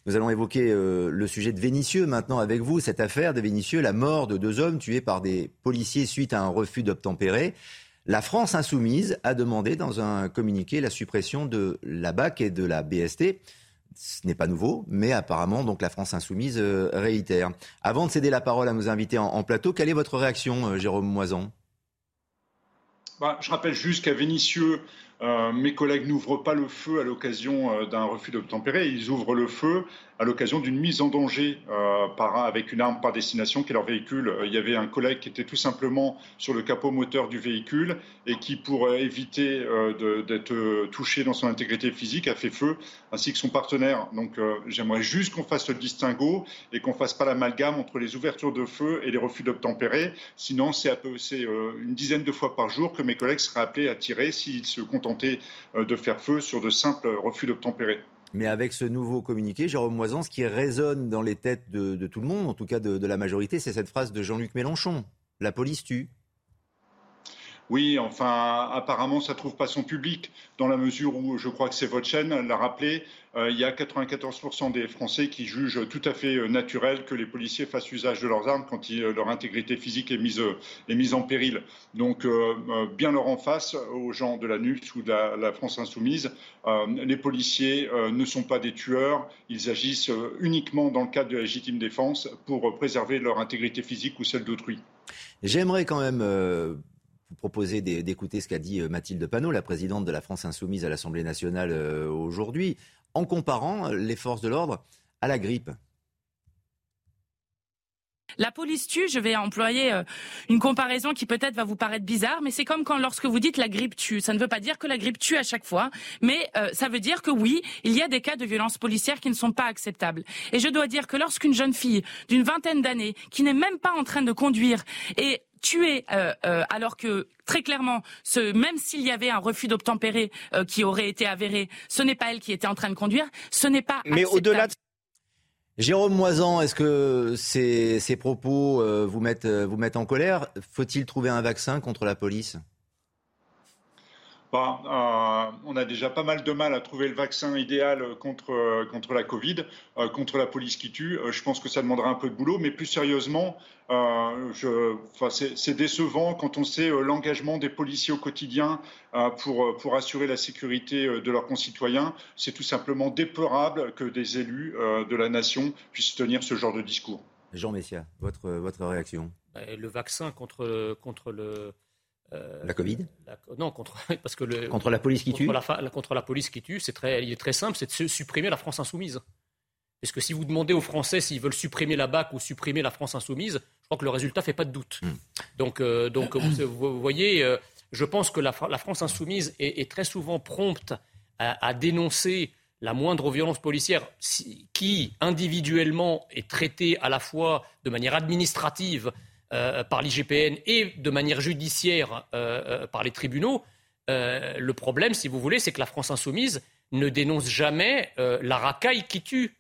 nous allons évoquer le sujet de Vénitieux maintenant avec vous, cette affaire de Vénitieux, la mort de deux hommes tués par des policiers suite à un refus d'obtempérer. La France insoumise a demandé dans un communiqué la suppression de la BAC et de la BST. Ce n'est pas nouveau, mais apparemment, donc la France insoumise euh, réitère. Avant de céder la parole à nos invités en, plateau, quelle est votre réaction, euh, Jérôme Moison bah, Je rappelle juste qu'à Vénissieux, euh, mes collègues n'ouvrent pas le feu à l'occasion d'un refus d'obtempérer, ils ouvrent le feu à l'occasion d'une mise en danger euh, par, avec une arme par destination qui est leur véhicule. Euh, il y avait un collègue qui était tout simplement sur le capot moteur du véhicule et qui, pour euh, éviter d'être touché dans son intégrité physique, a fait feu, ainsi que son partenaire. Donc j'aimerais juste qu'on fasse le distinguo et qu'on fasse pas l'amalgame entre les ouvertures de feu et les refus d'obtempérer. Sinon, c'est une dizaine de fois par jour que mes collègues seraient appelés à tirer s'ils se contentaient de faire feu sur de simples refus d'obtempérer. Mais avec ce nouveau communiqué, Jérôme Moisan, ce qui résonne dans les têtes de, tout le monde, en tout cas de, la majorité, c'est cette phrase de Jean-Luc Mélenchon. La police tue. Oui, enfin, apparemment, ça ne trouve pas son public, dans la mesure où, je crois que c'est votre chaîne l'a rappelé, euh, il y a 94% des Français qui jugent tout à fait euh, naturel que les policiers fassent usage de leurs armes quand euh, leur intégrité physique est mise, en péril. Donc, bien leur en face aux gens de la NUX ou de la, France insoumise, les policiers ne sont pas des tueurs, ils agissent uniquement dans le cadre de la légitime défense pour préserver leur intégrité physique ou celle d'autrui. J'aimerais quand même proposer d'écouter ce qu'a dit euh, Mathilde Panot, la présidente de la France insoumise à l'Assemblée nationale euh, aujourd'hui, en comparant euh, les forces de l'ordre à la grippe. La police tue, je vais employer une comparaison qui peut-être va vous paraître bizarre, mais c'est comme quand lorsque vous dites la grippe tue. Ça ne veut pas dire que la grippe tue à chaque fois, mais ça veut dire que oui, il y a des cas de violence policière qui ne sont pas acceptables. Et je dois dire que lorsqu'une jeune fille d'une vingtaine d'années, qui n'est même pas en train de conduire, et tué euh, euh, alors que très clairement, ce, même s'il y avait un refus d'obtempérer euh, qui aurait été avéré, ce n'est pas elle qui était en train de conduire, ce n'est pas. Mais au-delà de Jérôme Moisan, est-ce que ces, ces propos vous, mettent, vous mettent en colère? Faut-il trouver un vaccin contre la police? Bah, on a déjà pas mal de mal à trouver le vaccin idéal contre, contre la Covid, contre la police qui tue. je pense que ça demandera un peu de boulot, mais plus sérieusement, euh, c'est décevant quand on sait euh, l'engagement des policiers au quotidien euh, pour, pour assurer la sécurité de leurs concitoyens. C'est tout simplement déplorable que des élus de la nation puissent tenir ce genre de discours. Jean Messia, votre, votre réaction? Le vaccin contre, contre le, la Covid Non, contre, [LAUGHS] parce que le, contre la police qui contre tue la, Contre la police qui tue, c'est très, il est très simple, c'est de supprimer la France insoumise. Parce que si vous demandez aux Français s'ils veulent supprimer la BAC ou supprimer la France insoumise, je crois que le résultat ne fait pas de doute. Hmm. Donc, euh, donc vous, voyez, euh, je pense que la, France insoumise est, très souvent prompte à, dénoncer la moindre violence policière qui, individuellement, est traitée à la fois de manière administrative euh, par l'IGPN et de manière judiciaire par les tribunaux. le problème, si vous voulez, c'est que la France insoumise ne dénonce jamais la racaille qui tue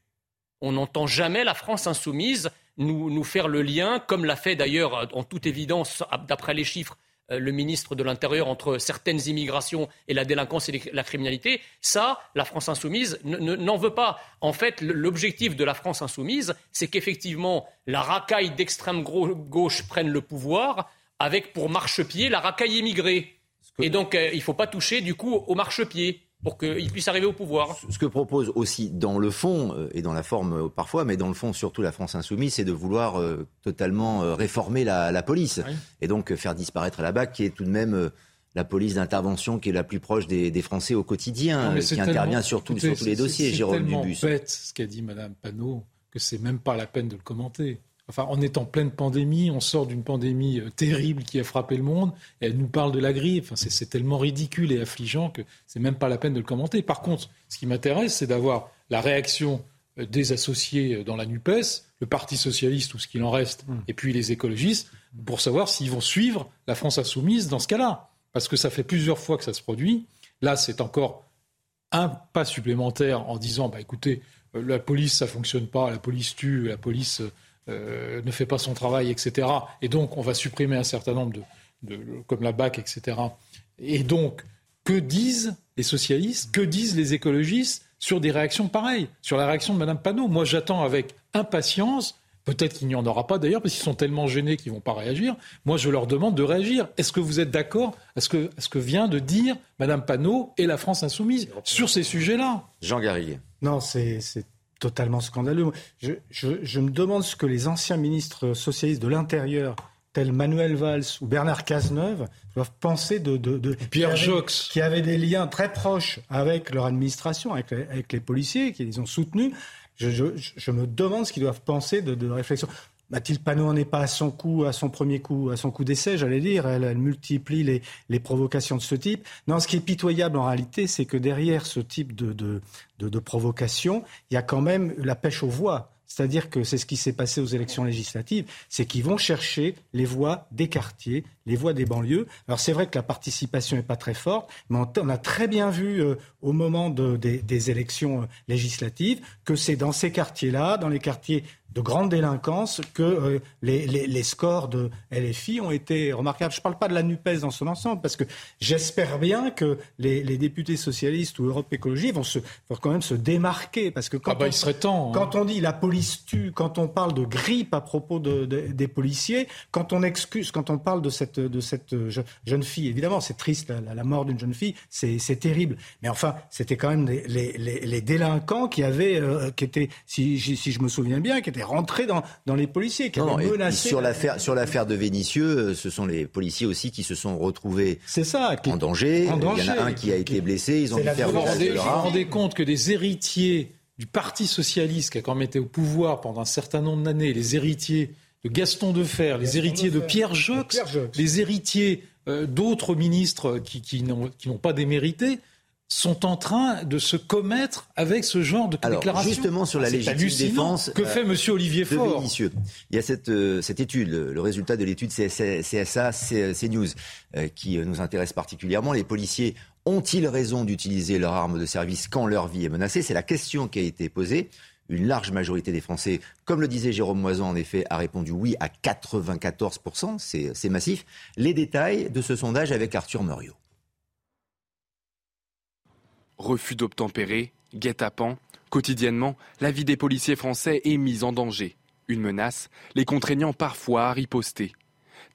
on n'entend jamais la France insoumise nous, faire le lien, comme l'a fait d'ailleurs en toute évidence, d'après les chiffres, euh, le ministre de l'Intérieur entre certaines immigrations et la délinquance et la criminalité, ça, la France insoumise n'en veut pas. En fait, l'objectif de la France insoumise, c'est qu'effectivement, la racaille d'extrême gauche prenne le pouvoir, avec pour marchepied la racaille immigrée. Et donc, euh, il ne faut pas toucher, du coup, au marchepied pour qu'il puisse arriver au pouvoir. Ce que propose aussi dans le fond euh, et dans la forme euh, parfois, mais dans le fond surtout la France insoumise, c'est de vouloir euh, totalement réformer la, police et donc faire disparaître la BAC qui est tout de même la police d'intervention qui est la plus proche des, Français au quotidien, qui intervient sur, sur tous les dossiers, Jérôme Dubus. C'est bête ce qu'a dit Madame Panot que c'est même pas la peine de le commenter. Enfin, on est en pleine pandémie, on sort d'une pandémie euh, terrible qui a frappé le monde, et elle nous parle de la grippe. Enfin, c'est tellement ridicule et affligeant que c'est même pas la peine de le commenter. Par contre, ce qui m'intéresse, c'est d'avoir la réaction euh, des associés euh, dans la NUPES, le Parti socialiste ou ce qu'il en reste, mmh. et puis les écologistes, pour savoir s'ils vont suivre la France insoumise dans ce cas-là. Parce que ça fait plusieurs fois que ça se produit. Là, c'est encore un pas supplémentaire en disant, bah, écoutez, la police, ça fonctionne pas, la police tue, la police ne fait pas son travail, etc. Et donc, on va supprimer un certain nombre de, comme la BAC, etc. Et donc, que disent les socialistes, que disent les écologistes sur des réactions pareilles, sur la réaction de Mme Panot? Moi, j'attends avec impatience Peut-être qu'il n'y en aura pas d'ailleurs, parce qu'ils sont tellement gênés qu'ils ne vont pas réagir. Moi, je leur demande de réagir. Est-ce que vous êtes d'accord à ce que, ce que vient de dire Mme Panot et la France insoumise sur ces sujets-là? Jean Garrigue. Non, c'est totalement scandaleux. Je, je, me demande ce que les anciens ministres socialistes de l'Intérieur, tels Manuel Valls ou Bernard Cazeneuve, doivent penser de, de, Pierre Jox, qui avaient des liens très proches avec leur administration, avec les, avec les policiers, qui les ont soutenus je, me demande ce qu'ils doivent penser de, réflexion. Mathilde Panot n'est pas à son coup, à son premier coup, à son coup d'essai, j'allais dire. Elle, multiplie les, les, provocations de ce type. Non, ce qui est pitoyable en réalité, c'est que derrière ce type de, de, de provocation, il y a quand même la pêche aux voix. C'est-à-dire que c'est ce qui s'est passé aux élections législatives, c'est qu'ils vont chercher les voix des quartiers, les voix des banlieues. Alors c'est vrai que la participation n'est pas très forte, mais on a très bien vu euh, au moment des, élections euh, législatives que c'est dans ces quartiers-là, dans les quartiers de grande délinquance que euh, les, scores de LFI ont été remarquables. Je ne parle pas de la NUPES dans son ensemble, parce que j'espère bien que les, députés socialistes ou Europe Écologie vont, se, quand même se démarquer. Parce que quand, ah bah, on, il serait temps, hein. quand on dit la police tue, quand on parle de grippe à propos de, des policiers, quand on excuse, quand on parle de cette, de cette jeune fille, évidemment, c'est triste, la, mort d'une jeune fille, c'est terrible. Mais enfin, c'était quand même les, les, délinquants qui avaient, euh, qui étaient, si, si je me souviens bien, qui étaient rentrer dans, dans les policiers, qui non, menacé. Sur l'affaire, sur l'affaire de Vénitieux, euh, ce sont les policiers aussi qui se sont retrouvés ça, en, danger. Il y en a un qui a été blessé. Ils ont dû faire Vous vous rendez compte que des héritiers du Parti socialiste qui a quand même été au pouvoir pendant un certain nombre d'années, les héritiers de Gaston Defer, les héritiers de, Pierre Jox, les héritiers euh, d'autres ministres qui, qui n'ont pas démérité, sont en train de se commettre avec ce genre de Alors, déclaration. Justement sur la légitime défense. Que fait Monsieur Olivier Faure Il y a cette, euh, cette étude, le, résultat de l'étude CSA, CNews, euh, qui euh, nous intéresse particulièrement. Les policiers ont-ils raison d'utiliser leur arme de service quand leur vie est menacée? C'est la question qui a été posée. Une large majorité des Français, comme le disait Jérôme Moisan, en effet, a répondu oui à 94%. C'est massif. Les détails de ce sondage avec Arthur Muriot. Refus d'obtempérer, guet-apens, quotidiennement, la vie des policiers français est mise en danger. Une menace, les contraignant parfois à riposter.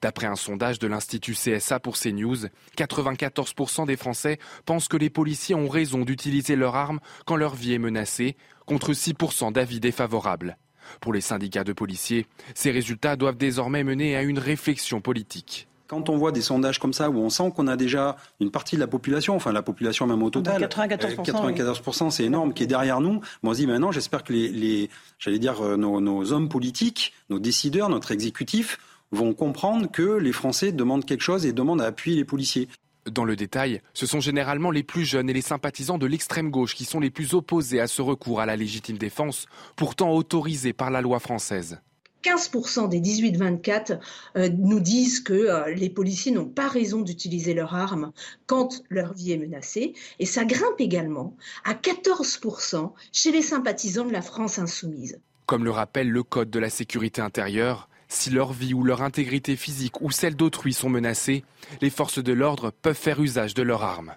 D'après un sondage de l'Institut CSA pour CNews, 94% des Français pensent que les policiers ont raison d'utiliser leurs armes quand leur vie est menacée, contre 6% d'avis défavorables. Pour les syndicats de policiers, ces résultats doivent désormais mener à une réflexion politique quand on voit des sondages comme ça où on sent qu'on a déjà une partie de la population, enfin la population même au total, 94%, 94% c'est énorme, qui est derrière nous. Moi, on se dit maintenant, j'espère que les, j'allais dire, euh, nos, nos, hommes politiques, nos décideurs, notre exécutif vont comprendre que les Français demandent quelque chose et demandent à appuyer les policiers. Dans le détail, ce sont généralement les plus jeunes et les sympathisants de l'extrême gauche qui sont les plus opposés à ce recours à la légitime défense, pourtant autorisé par la loi française. 15% des 18-24 euh, nous disent que euh, les policiers n'ont pas raison d'utiliser leurs armes quand leur vie est menacée. Et ça grimpe également à 14% chez les sympathisants de la France insoumise. Comme le rappelle le Code de la sécurité intérieure, si leur vie ou leur intégrité physique ou celle d'autrui sont menacées, les forces de l'ordre peuvent faire usage de leurs armes.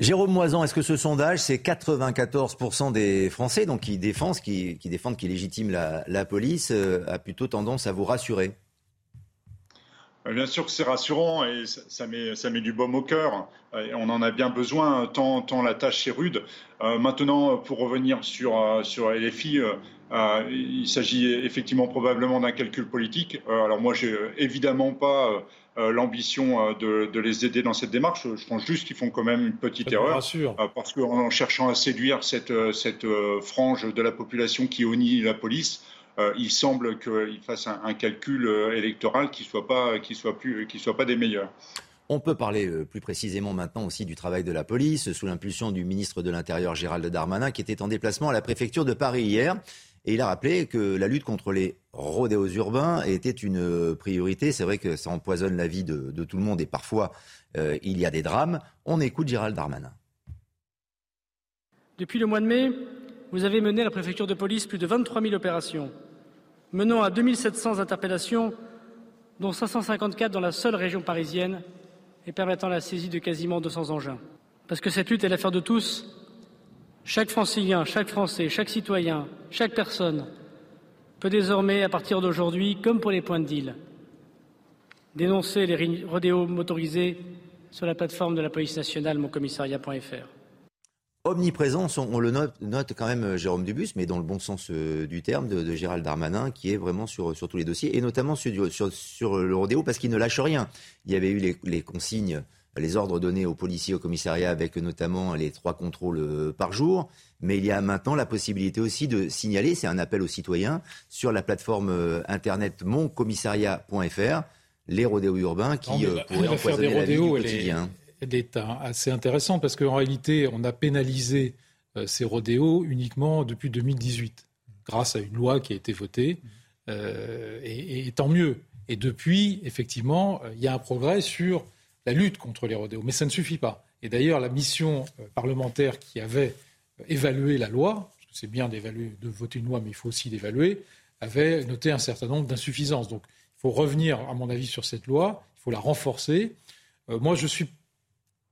Jérôme Moisan, est-ce que ce sondage, c'est 94% des Français donc qui défendent, qui, légitiment la, police, euh, a plutôt tendance à vous rassurer? Euh, Bien sûr que c'est rassurant et ça, met, du baume au cœur. on en a bien besoin, tant, tant la tâche est rude. Euh, maintenant, pour revenir sur, LFI, il s'agit effectivement probablement d'un calcul politique. alors moi, j'ai évidemment pas l'ambition euh, de, les aider dans cette démarche. Je pense juste qu'ils font quand même une petite erreur. Euh, parce qu'en cherchant à séduire cette, cette frange de la population qui honnie la police, il semble qu'ils fassent un, calcul électoral qui ne soit, pas, qui soit, plus, qui soit pas des meilleurs. On peut parler plus précisément maintenant aussi du travail de la police, sous l'impulsion du ministre de l'Intérieur Gérald Darmanin, qui était en déplacement à la préfecture de Paris hier. Et il a rappelé que la lutte contre les rodéos urbains était une priorité. C'est vrai que ça empoisonne la vie de, tout le monde et parfois euh, il y a des drames. On écoute Gérald Darmanin. Depuis le mois de mai, vous avez mené à la préfecture de police plus de 23 000 opérations. menant à 2700 interpellations, dont 554 dans la seule région parisienne, et permettant la saisie de quasiment 200 engins. Parce que cette lutte est l'affaire de tous, chaque francilien, chaque Français, chaque citoyen, chaque personne peut désormais, à partir d'aujourd'hui, comme pour les points de deal, dénoncer les rodéos motorisés sur la plateforme de la police nationale moncommissariat.fr. Omniprésent, on le note, quand même Jérôme Dubus, mais dans le bon sens euh, du terme, de, Gérald Darmanin, qui est vraiment sur, tous les dossiers, et notamment sur, le rodéo, parce qu'il ne lâche rien. Il y avait eu les, consignes, les ordres donnés aux policiers, au commissariat, avec notamment les trois contrôles euh, par jour, mais il y a maintenant la possibilité aussi de signaler, c'est un appel aux citoyens, sur la plateforme euh, internet moncommissariat.fr, les rodéos urbains qui pourraient empoisonner la vie du quotidien est assez intéressant parce qu'en réalité, on a pénalisé euh, ces rodéos uniquement depuis 2018, grâce à une loi qui a été votée, euh, et, tant mieux. Et depuis, effectivement, euh, il y a un progrès sur la lutte contre les rodéos, mais ça ne suffit pas. Et d'ailleurs, la mission parlementaire qui avait évalué la loi, parce que c'est bien d'évaluer, de voter une loi, mais il faut aussi l'évaluer, avait noté un certain nombre d'insuffisances. Donc, il faut revenir, à mon avis, sur cette loi. Il faut la renforcer. moi, je suis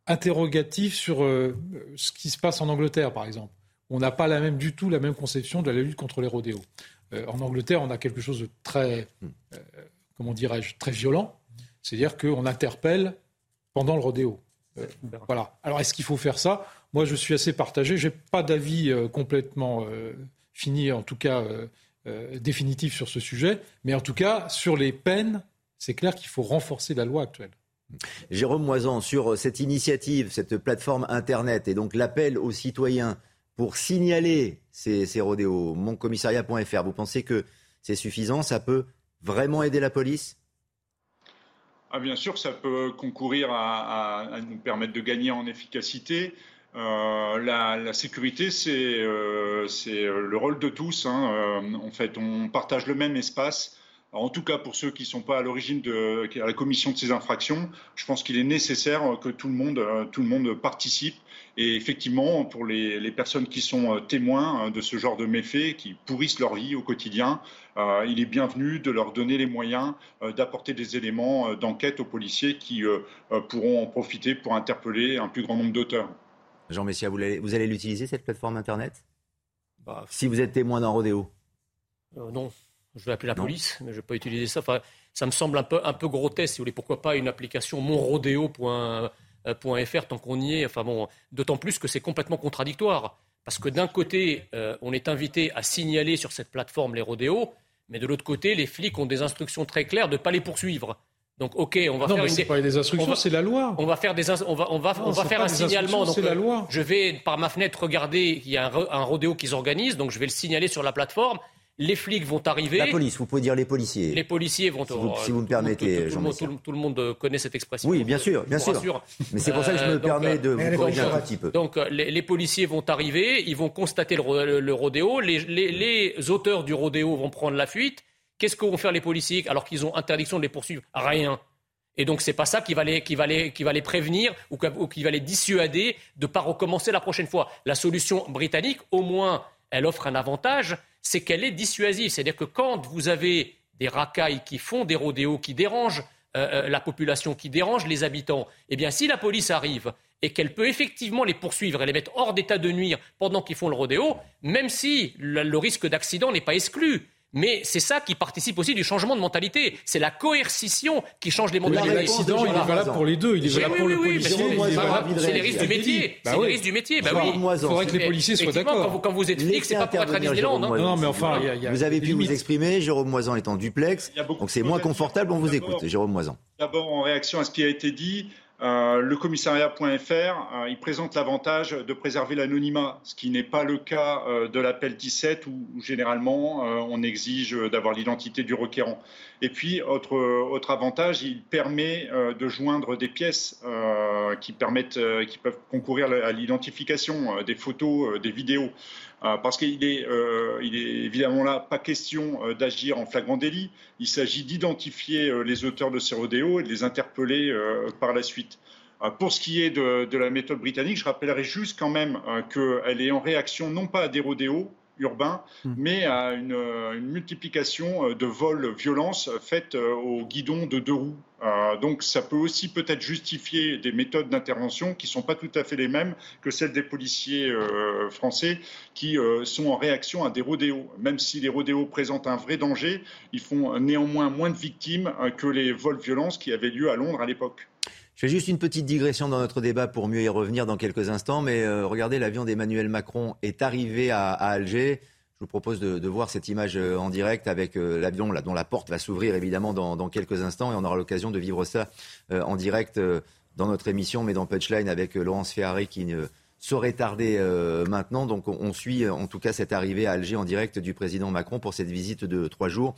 interrogatif sur euh, ce qui se passe en Angleterre, par exemple. On n'a pas la même, du tout la même conception de la lutte contre les rodéos. Euh, en Angleterre, on a quelque chose de très, euh, comment dirais-je, très violent. C'est-à-dire qu'on interpelle pendant le rodéo. voilà. Alors, est-ce qu'il faut faire ça? Moi, je suis assez partagé. Je n'ai pas d'avis complètement fini, en tout cas définitif sur ce sujet. Mais en tout cas, sur les peines, c'est clair qu'il faut renforcer la loi actuelle. Jérôme Moisan, sur cette initiative, cette plateforme Internet, et donc l'appel aux citoyens pour signaler ces, ces rodéos, moncommissariat.fr, vous pensez que c'est suffisant? Ça peut vraiment aider la police? Ah, Bien sûr, ça peut concourir à, nous permettre de gagner en efficacité. Euh, la, sécurité, c'est euh, le rôle de tous. Hein. Euh, en fait, on partage le même espace en tout cas, pour ceux qui ne sont pas à l'origine de la commission de ces infractions, je pense qu'il est nécessaire que tout le monde participe. Et effectivement, pour les, personnes qui sont euh, témoins euh, de ce genre de méfaits, qui pourrissent leur vie au quotidien, il est bienvenu de leur donner les moyens d'apporter des éléments d'enquête aux policiers qui pourront en profiter pour interpeller un plus grand nombre d'auteurs. Jean Messia, vous allez, vous allez l'utiliser, cette plateforme Internet? Bah, Si vous êtes témoin d'un rodéo Non. Je vais appeler la police, mais je ne vais pas utiliser ça. Enfin, ça me semble un peu, un peu grotesque, si vous voulez. Pourquoi pas une application monrodéo.fr tant qu'on y est enfin bon, D'autant plus que c'est complètement contradictoire. Parce que d'un côté, euh, on est invité à signaler sur cette plateforme les rodéos, mais de l'autre côté, les flics ont des instructions très claires de ne pas les poursuivre. Donc, ok, on va non, faire mais une. pas des instructions, c'est la loi. On va faire des, on va, on va, on va faire un signalement. Donc, la loi. je vais par ma fenêtre regarder qu'il y a un, un rodéo qui s'organise, donc je vais le signaler sur la plateforme les flics vont arriver. La police, vous pouvez dire les policiers. Les policiers vont. Si vous, si vous me permettez, Jean tout, tout, le monde connaît cette expression. Oui, bien sûr, bien sûr. Mais c'est pour ça que je me euh, permets de vous corriger un petit peu. Donc, les, policiers vont arriver, ils vont constater le, rodéo. Les, auteurs du rodéo vont prendre la fuite. Qu'est-ce que vont faire les policiers alors qu'ils ont interdiction de les poursuivre? Rien. Et donc, c'est pas ça qui va les, qui va les, qui va les prévenir ou, qui va les dissuader de ne pas recommencer la prochaine fois. La solution britannique, au moins, elle offre un avantage c'est qu'elle est dissuasive. C'est-à-dire que quand vous avez des racailles qui font des rodéos, qui dérangent euh, euh, la population, qui dérangent les habitants, eh bien, si la police arrive et qu'elle peut effectivement les poursuivre et les mettre hors d'état de nuire pendant qu'ils font le rodéo, même si le risque d'accident n'est pas exclu, mais c'est ça qui participe aussi du changement de mentalité. C'est la coercition qui change les mentalités. L'accident, il est valable pour les deux. Il est valable pour le policier. C'est les risques du métier. Bah c'est les risques du métier. Bah oui. Il faudrait que les policiers soient d'accord. Quand vous êtes flic, c'est pas pour être à Disneyland. Non, non, mais enfin, vous avez pu vous exprimer. Jérôme Moisan est en duplex, donc c'est moins confortable. On vous écoute, Jérôme Moisan. D'abord, en réaction à ce qui a été dit, euh, le commissariat.fr, euh, il présente l'avantage de préserver l'anonymat, ce qui n'est pas le cas euh, de l'appel 17 où, généralement on exige d'avoir l'identité du requérant. Et puis, autre, autre avantage, il permet de joindre des pièces qui, permettent, qui peuvent concourir à l'identification, des photos, des vidéos. Parce qu'il est, il est évidemment là pas question d'agir en flagrant délit. Il s'agit d'identifier les auteurs de ces rodéos et de les interpeller par la suite. Euh, pour ce qui est de, la méthode britannique, je rappellerai juste quand même euh, qu'elle est en réaction non pas à des rodéos, urbains, Hmm. mais à une, une multiplication de vols violences faites au guidon de deux roues. Euh, donc ça peut aussi peut-être justifier des méthodes d'intervention qui ne sont pas tout à fait les mêmes que celles des policiers euh, français qui euh, sont en réaction à des rodéos. Même si les rodéos présentent un vrai danger, ils font néanmoins moins de victimes euh, que les vols violences qui avaient lieu à Londres à l'époque. Je fais juste une petite digression dans notre débat pour mieux y revenir dans quelques instants, mais euh, regardez, l'avion d'Emmanuel Macron est arrivé à, à Alger. Je vous propose de, de voir cette image euh, en direct avec euh, l'avion dont la porte va s'ouvrir évidemment dans, dans quelques instants et on aura l'occasion de vivre ça euh, en direct euh, dans notre émission, mais dans Punchline avec Laurence Ferrari qui ne saurait tarder maintenant. Donc on, on suit en tout cas cette arrivée à Alger en direct du président Macron pour cette visite de trois jours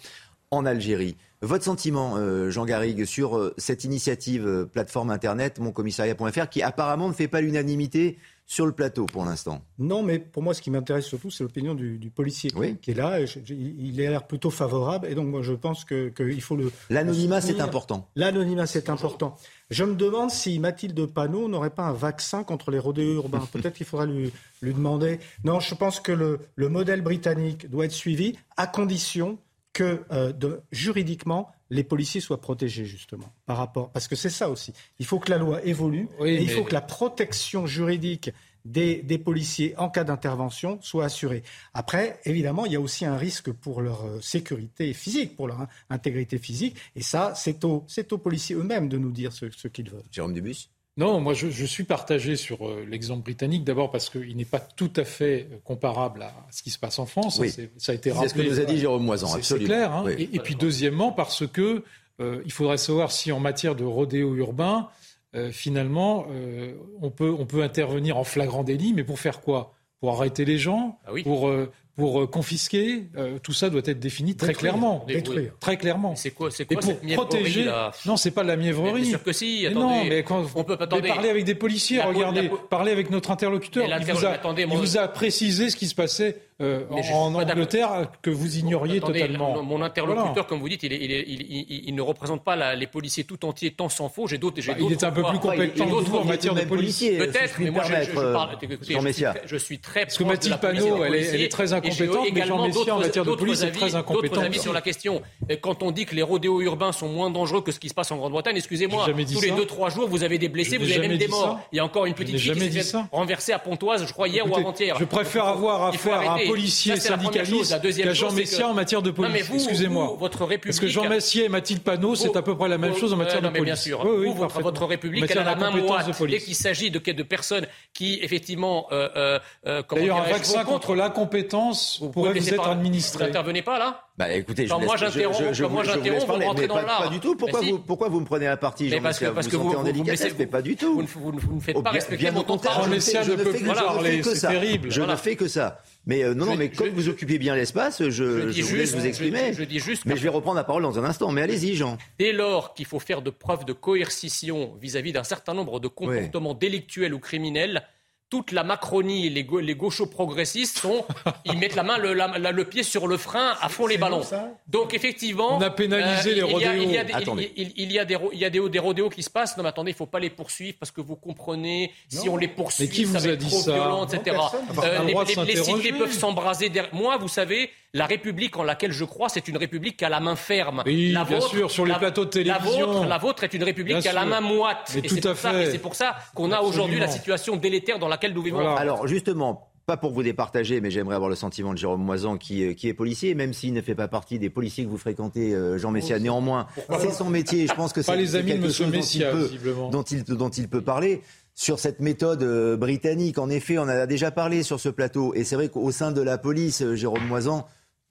en Algérie. Votre sentiment, euh, Jean Garrigue, sur euh, cette initiative euh, plateforme Internet, moncommissariat.fr, qui apparemment ne fait pas l'unanimité sur le plateau pour l'instant? Non, mais pour moi, ce qui m'intéresse surtout, c'est l'opinion du, du policier qui- qui est là. Et je- je- il a l'air plutôt favorable. Et donc, moi, je pense que- qu'il faut le. L'anonymat, c'est important. L'anonymat, c'est important. Je me demande si Mathilde Panot n'aurait pas un vaccin contre les rodéos urbains. [LAUGHS] Peut-être qu'il faudra lui, lui demander. Non, je pense que le, le modèle britannique doit être suivi à condition que euh, de- juridiquement les policiers soient protégés justement par rapport parce que c'est ça aussi. Il faut que la loi évolue Oui, et il mais- faut que la protection juridique des, des policiers en cas d'intervention soit assurée. Après, évidemment, il y a aussi un risque pour leur euh, sécurité physique, pour leur hein, intégrité physique. Et ça, c'est aux, c'est aux policiers eux-mêmes de nous dire ce, ce qu'ils veulent. Jérôme Dubus Non, moi je, je suis partagé sur euh, l'exemple britannique, d'abord parce qu'il n'est pas tout à fait euh, comparable à ce qui se passe en France. Oui. C'est- Ça a été C'est rappelé. ce que nous a dit Jérôme Moisan, C'est- absolument. C'est clair. hein. Oui. Et, et puis deuxièmement, parce que euh, il faudrait savoir si en matière de rodéo urbain, euh, finalement, euh, on, peut, on peut intervenir en flagrant délit, mais pour faire quoi? Pour arrêter les gens? Pour, euh, pour euh, confisquer euh, Tout ça doit être défini très Détruire. clairement. Dé- Détruire. Très clairement. C'est quoi, c'est Et quoi pour cette mièvrerie, protéger. là Non, c'est pas de la mièvrerie. Bien sûr que si, Mais attendez. non, mais quand On peut pas- mais attendez. parler avec des policiers, La regardez, la parler avec notre interlocuteur. Mais Il vous, a, attendez, il vous a précisé ce qui se passait euh, en. Angleterre que vous ignoriez Attendez, totalement. le- Mon interlocuteur, Voilà. comme vous dites, il, est- il est- il- il- il ne représente pas la- les policiers tout entiers, tant s'en faut. J'ai d'autres. Bah, il est d'autres un peu plus compétent que d'autres vous en matière de police. Peut-être, mais moi, je, je- parle. euh, écoutez, Jean je, suis très, je suis très Parce que Mathilde Panot, elle est- policiers, très incompétente, mais Jean Messia, en d'autres- matière de d'autres police, est très D'autres incompétent. avis sur la question. Quand on dit que les rodéos urbains sont moins dangereux que ce qui se passe en Grande-Bretagne, excusez-moi, tous les ça. 2-3 jours, vous avez des blessés, vous avez même des morts. Il y a encore une petite fille qui s'est renverser à Pontoise, je crois, hier ou avant-hier. Je préfère avoir affaire à. Policier Ça, syndicaliste qu'à Jean Messia que- en matière de police. Excusez-moi. vous, votre République. Parce que Jean Messia et Mathilde Panot, c'est à peu près la même chose en matière Ouais, de police. bien sûr. Oui, oui, vous, votre, République, elle a matière la main moite police. dès qu'il s'agit de, de personnes qui, effectivement, euh, euh, euh, D'ailleurs, un vaccin contre l'incompétence pourrait me vous être administré. Vous n'intervenez pas, là Bah écoutez, je Quand moi, j'interromps, je- je vous- je vous vous rentrez dans lard. pas du tout. Pourquoi si. vous, pourquoi vous me prenez à partie, Jean parce que, parce Vous que vous en me délicatesse, mais pas du tout. Vous ne, ne faites Oh, pas respecter mon contrat. je ne fais- Messia je ne ne peut fais plus que- que c'est ça. terrible. Je ne fais que ça. Mais euh, non, non, mais je- comme vous occupez bien l'espace, je, dis vous juste- vous exprimer. je dis juste Mais je vais reprendre la parole dans un instant. Mais allez-y, Jean. Dès lors qu'il faut faire de preuves de coercition vis-à-vis d'un certain nombre de comportements délictuels ou criminels, toute la Macronie et les, les gauchos progressistes sont, ils mettent la main, le, la- la- le pied sur le frein à fond les ballons. Donc effectivement, On a pénalisé les il y a- il y a rodéos. Il, y a des, rodéos qui se passent. Non, mais attendez, il faut pas les poursuivre parce que vous comprenez, si Non. on les poursuit, Mais qui ça vous va a être dit trop ça violent, etc. le les, les- les cités peuvent s'embraser. derrière- Moi, vous savez, la République en laquelle je crois, c'est une République qui a la main ferme. Oui, la bien sûr, sur les la- plateaux de La télévision. vôtre, la vôtre est une République Bien qui a la sûr. main moite. Mais et tout c'est à pour ça- fait. et c'est pour ça qu'on a aujourd'hui la situation délétère dans laquelle nous vivons. Alors justement, pas pour vous départager, mais j'aimerais avoir le sentiment de Jérôme Moisan qui, euh, qui est policier, même s'il ne fait pas partie des policiers que vous fréquentez, euh, Jean Messia. Néanmoins, c'est son métier. Je pense que c'est les c'est amis de quelque Monsieur chose dont Messia, il peut- dont il, dont il peut parler. Sur cette méthode euh, britannique, en effet, on en a déjà parlé sur ce plateau. Et c'est vrai qu'au sein de la police, Jérôme Moisan,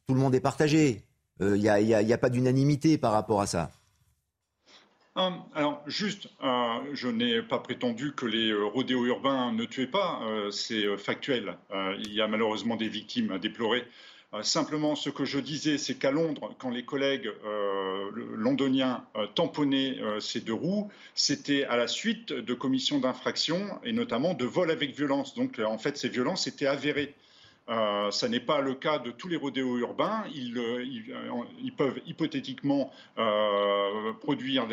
tout le monde est partagé. Il n'y a, pas d'unanimité par rapport à ça. Hum, alors, juste, euh, je n'ai pas prétendu que les euh, rodéos urbains ne tuaient pas, euh, c'est euh, factuel. Euh, il y a malheureusement des victimes à déplorer. Euh, simplement, ce que je disais, c'est qu'à Londres, quand les collègues euh, londoniens euh, tamponnaient euh, ces deux roues, c'était à la suite de commissions d'infraction et notamment de vols avec violence. Donc, euh, en fait, ces violences étaient avérées. Euh, ça n'est pas le cas de tous les rodéos urbains. Ils, euh, ils, peuvent hypothétiquement produire,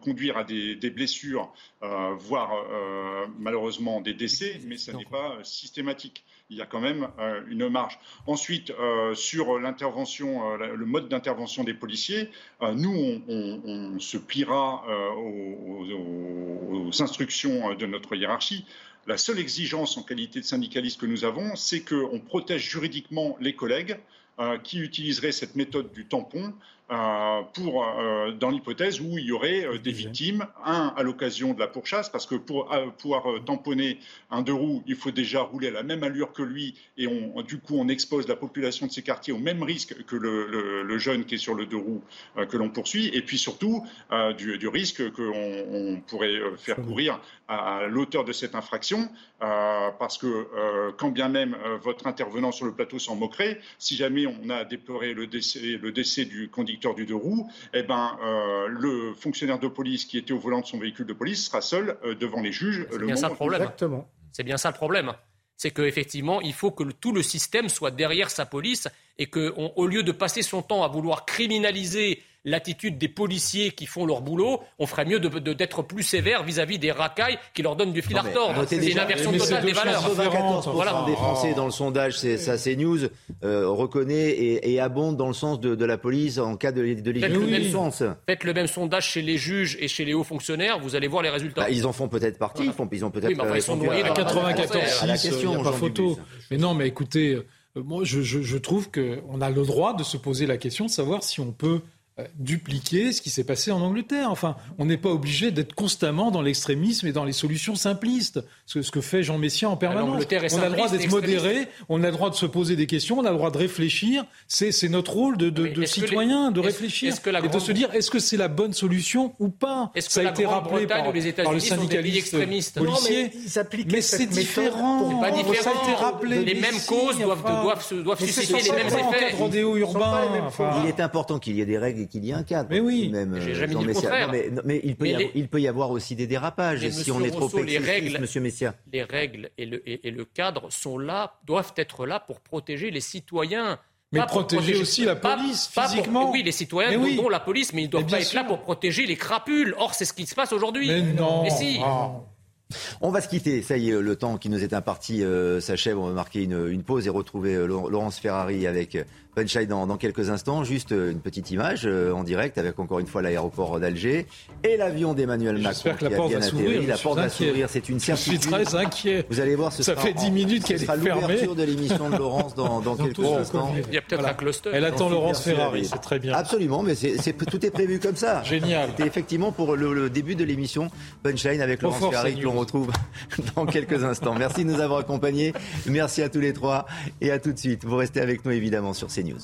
conduire à des, des blessures, voire malheureusement des décès, mais ce n'est pas systématique il y a quand même euh, une marge. Ensuite, euh, sur l'intervention, euh, le mode d'intervention des policiers, nous, on, se pliera aux, instructions de notre hiérarchie. La seule exigence en qualité de syndicaliste que nous avons, c'est qu'on protège juridiquement les collègues qui utiliseraient cette méthode du tampon euh, pour, euh, dans l'hypothèse où il y aurait euh, des victimes, un à l'occasion de la pourchasse, parce que pour pouvoir tamponner un deux roues, il faut déjà rouler à la même allure que lui, et on, du coup on expose la population de ces quartiers au même risque que le, le, jeune qui est sur le deux roues que l'on poursuit, et puis surtout du, du, risque qu'on on pourrait faire courir à, l'auteur de cette infraction, parce que quand bien même votre intervenant sur le plateau s'en moquerait, si jamais on a déploré le décès, le décès du conducteur du deux roues, eh ben, euh, le fonctionnaire de police qui était au volant de son véhicule de police sera seul euh, devant les juges. C'est bien ça le problème. Exactement. C'est bien ça le problème. C'est qu'effectivement, il faut que tout le système soit derrière sa police et qu'au lieu de passer son temps à vouloir criminaliser l'attitude des policiers qui font leur boulot, on ferait mieux d'être plus sévère vis-à-vis des racailles qui leur donnent du fil à retordre. C'est une inversion totale des valeurs. 94% voilà. des Français dans le sondage, c'est ça, c'est News, euh, reconnaît et, abonde dans le sens de, la police en cas de, de légitime Faites le même sondage chez les juges et chez les hauts fonctionnaires, vous allez voir les résultats. Bah, ils en font peut-être partie, ils, font, ils ont peut-être... Oui, mais ils sont noyés à 94 il n'y a pas photo. Mais non, mais écoutez, euh, moi je, je, je trouve qu'on a le droit de se poser la question de savoir si on peut euh, dupliquer ce qui s'est passé en Angleterre. Enfin, on n'est pas obligé d'être constamment dans l'extrémisme et dans les solutions simplistes, ce, ce que fait Jean Messia en permanence. On a le droit d'être modéré, on a le droit de se poser des questions, on a le droit de réfléchir. C'est notre rôle de, de, de citoyen, de réfléchir et de se dire est-ce que c'est la bonne solution ou pas? Ça a été rappelé par, le syndicaliste policier. mais, c'est différent. Pas différent. Ça a été rappelé. Les mêmes causes doivent, doivent, doivent susciter les mêmes effets. Il est important qu'il y ait des règles qu'il y ait un cadre. Mais oui, même, j'ai jamais dit le contraire. mais, il, peut y avoir, il peut y avoir aussi des dérapages si on est trop les règles, Monsieur Messia. Les règles et le, et, le cadre sont là, doivent être là pour protéger les citoyens. Mais protéger, aussi la police physiquement. oui, les citoyens dont, la police, mais ils ne doivent pas être là pour protéger les crapules. Or, c'est ce qui se passe aujourd'hui. Mais non. Mais si. Ah. On va se quitter. Ça y est, le temps qui nous est imparti euh, s'achève. On va marquer une, une, pause et retrouver euh, Laurence Ferrari avec Punchline dans, dans, quelques instants. Juste euh, une petite image euh, en direct avec encore une fois l'aéroport d'Alger et l'avion d'Emmanuel Macron qui a bien atterri. La porte va s'ouvrir, c'est une certitude. Je suis très inquiet. Vous allez voir, ce ça sera fait 10 minutes qu'elle est fermée. l'ouverture de l'émission de Laurence dans, dans, quelques instants. Il y a peut-être un cluster. Elle attend Laurence Ferrari, c'est très bien. Absolument, mais tout est prévu comme ça. Génial. C'était effectivement pour le, début de l'émission Punchline avec Laurence Ferrari que retrouve [LAUGHS] dans quelques instants. Merci de nous avoir accompagnés. Merci à tous les trois et à tout de suite. Vous restez avec nous évidemment sur CNews.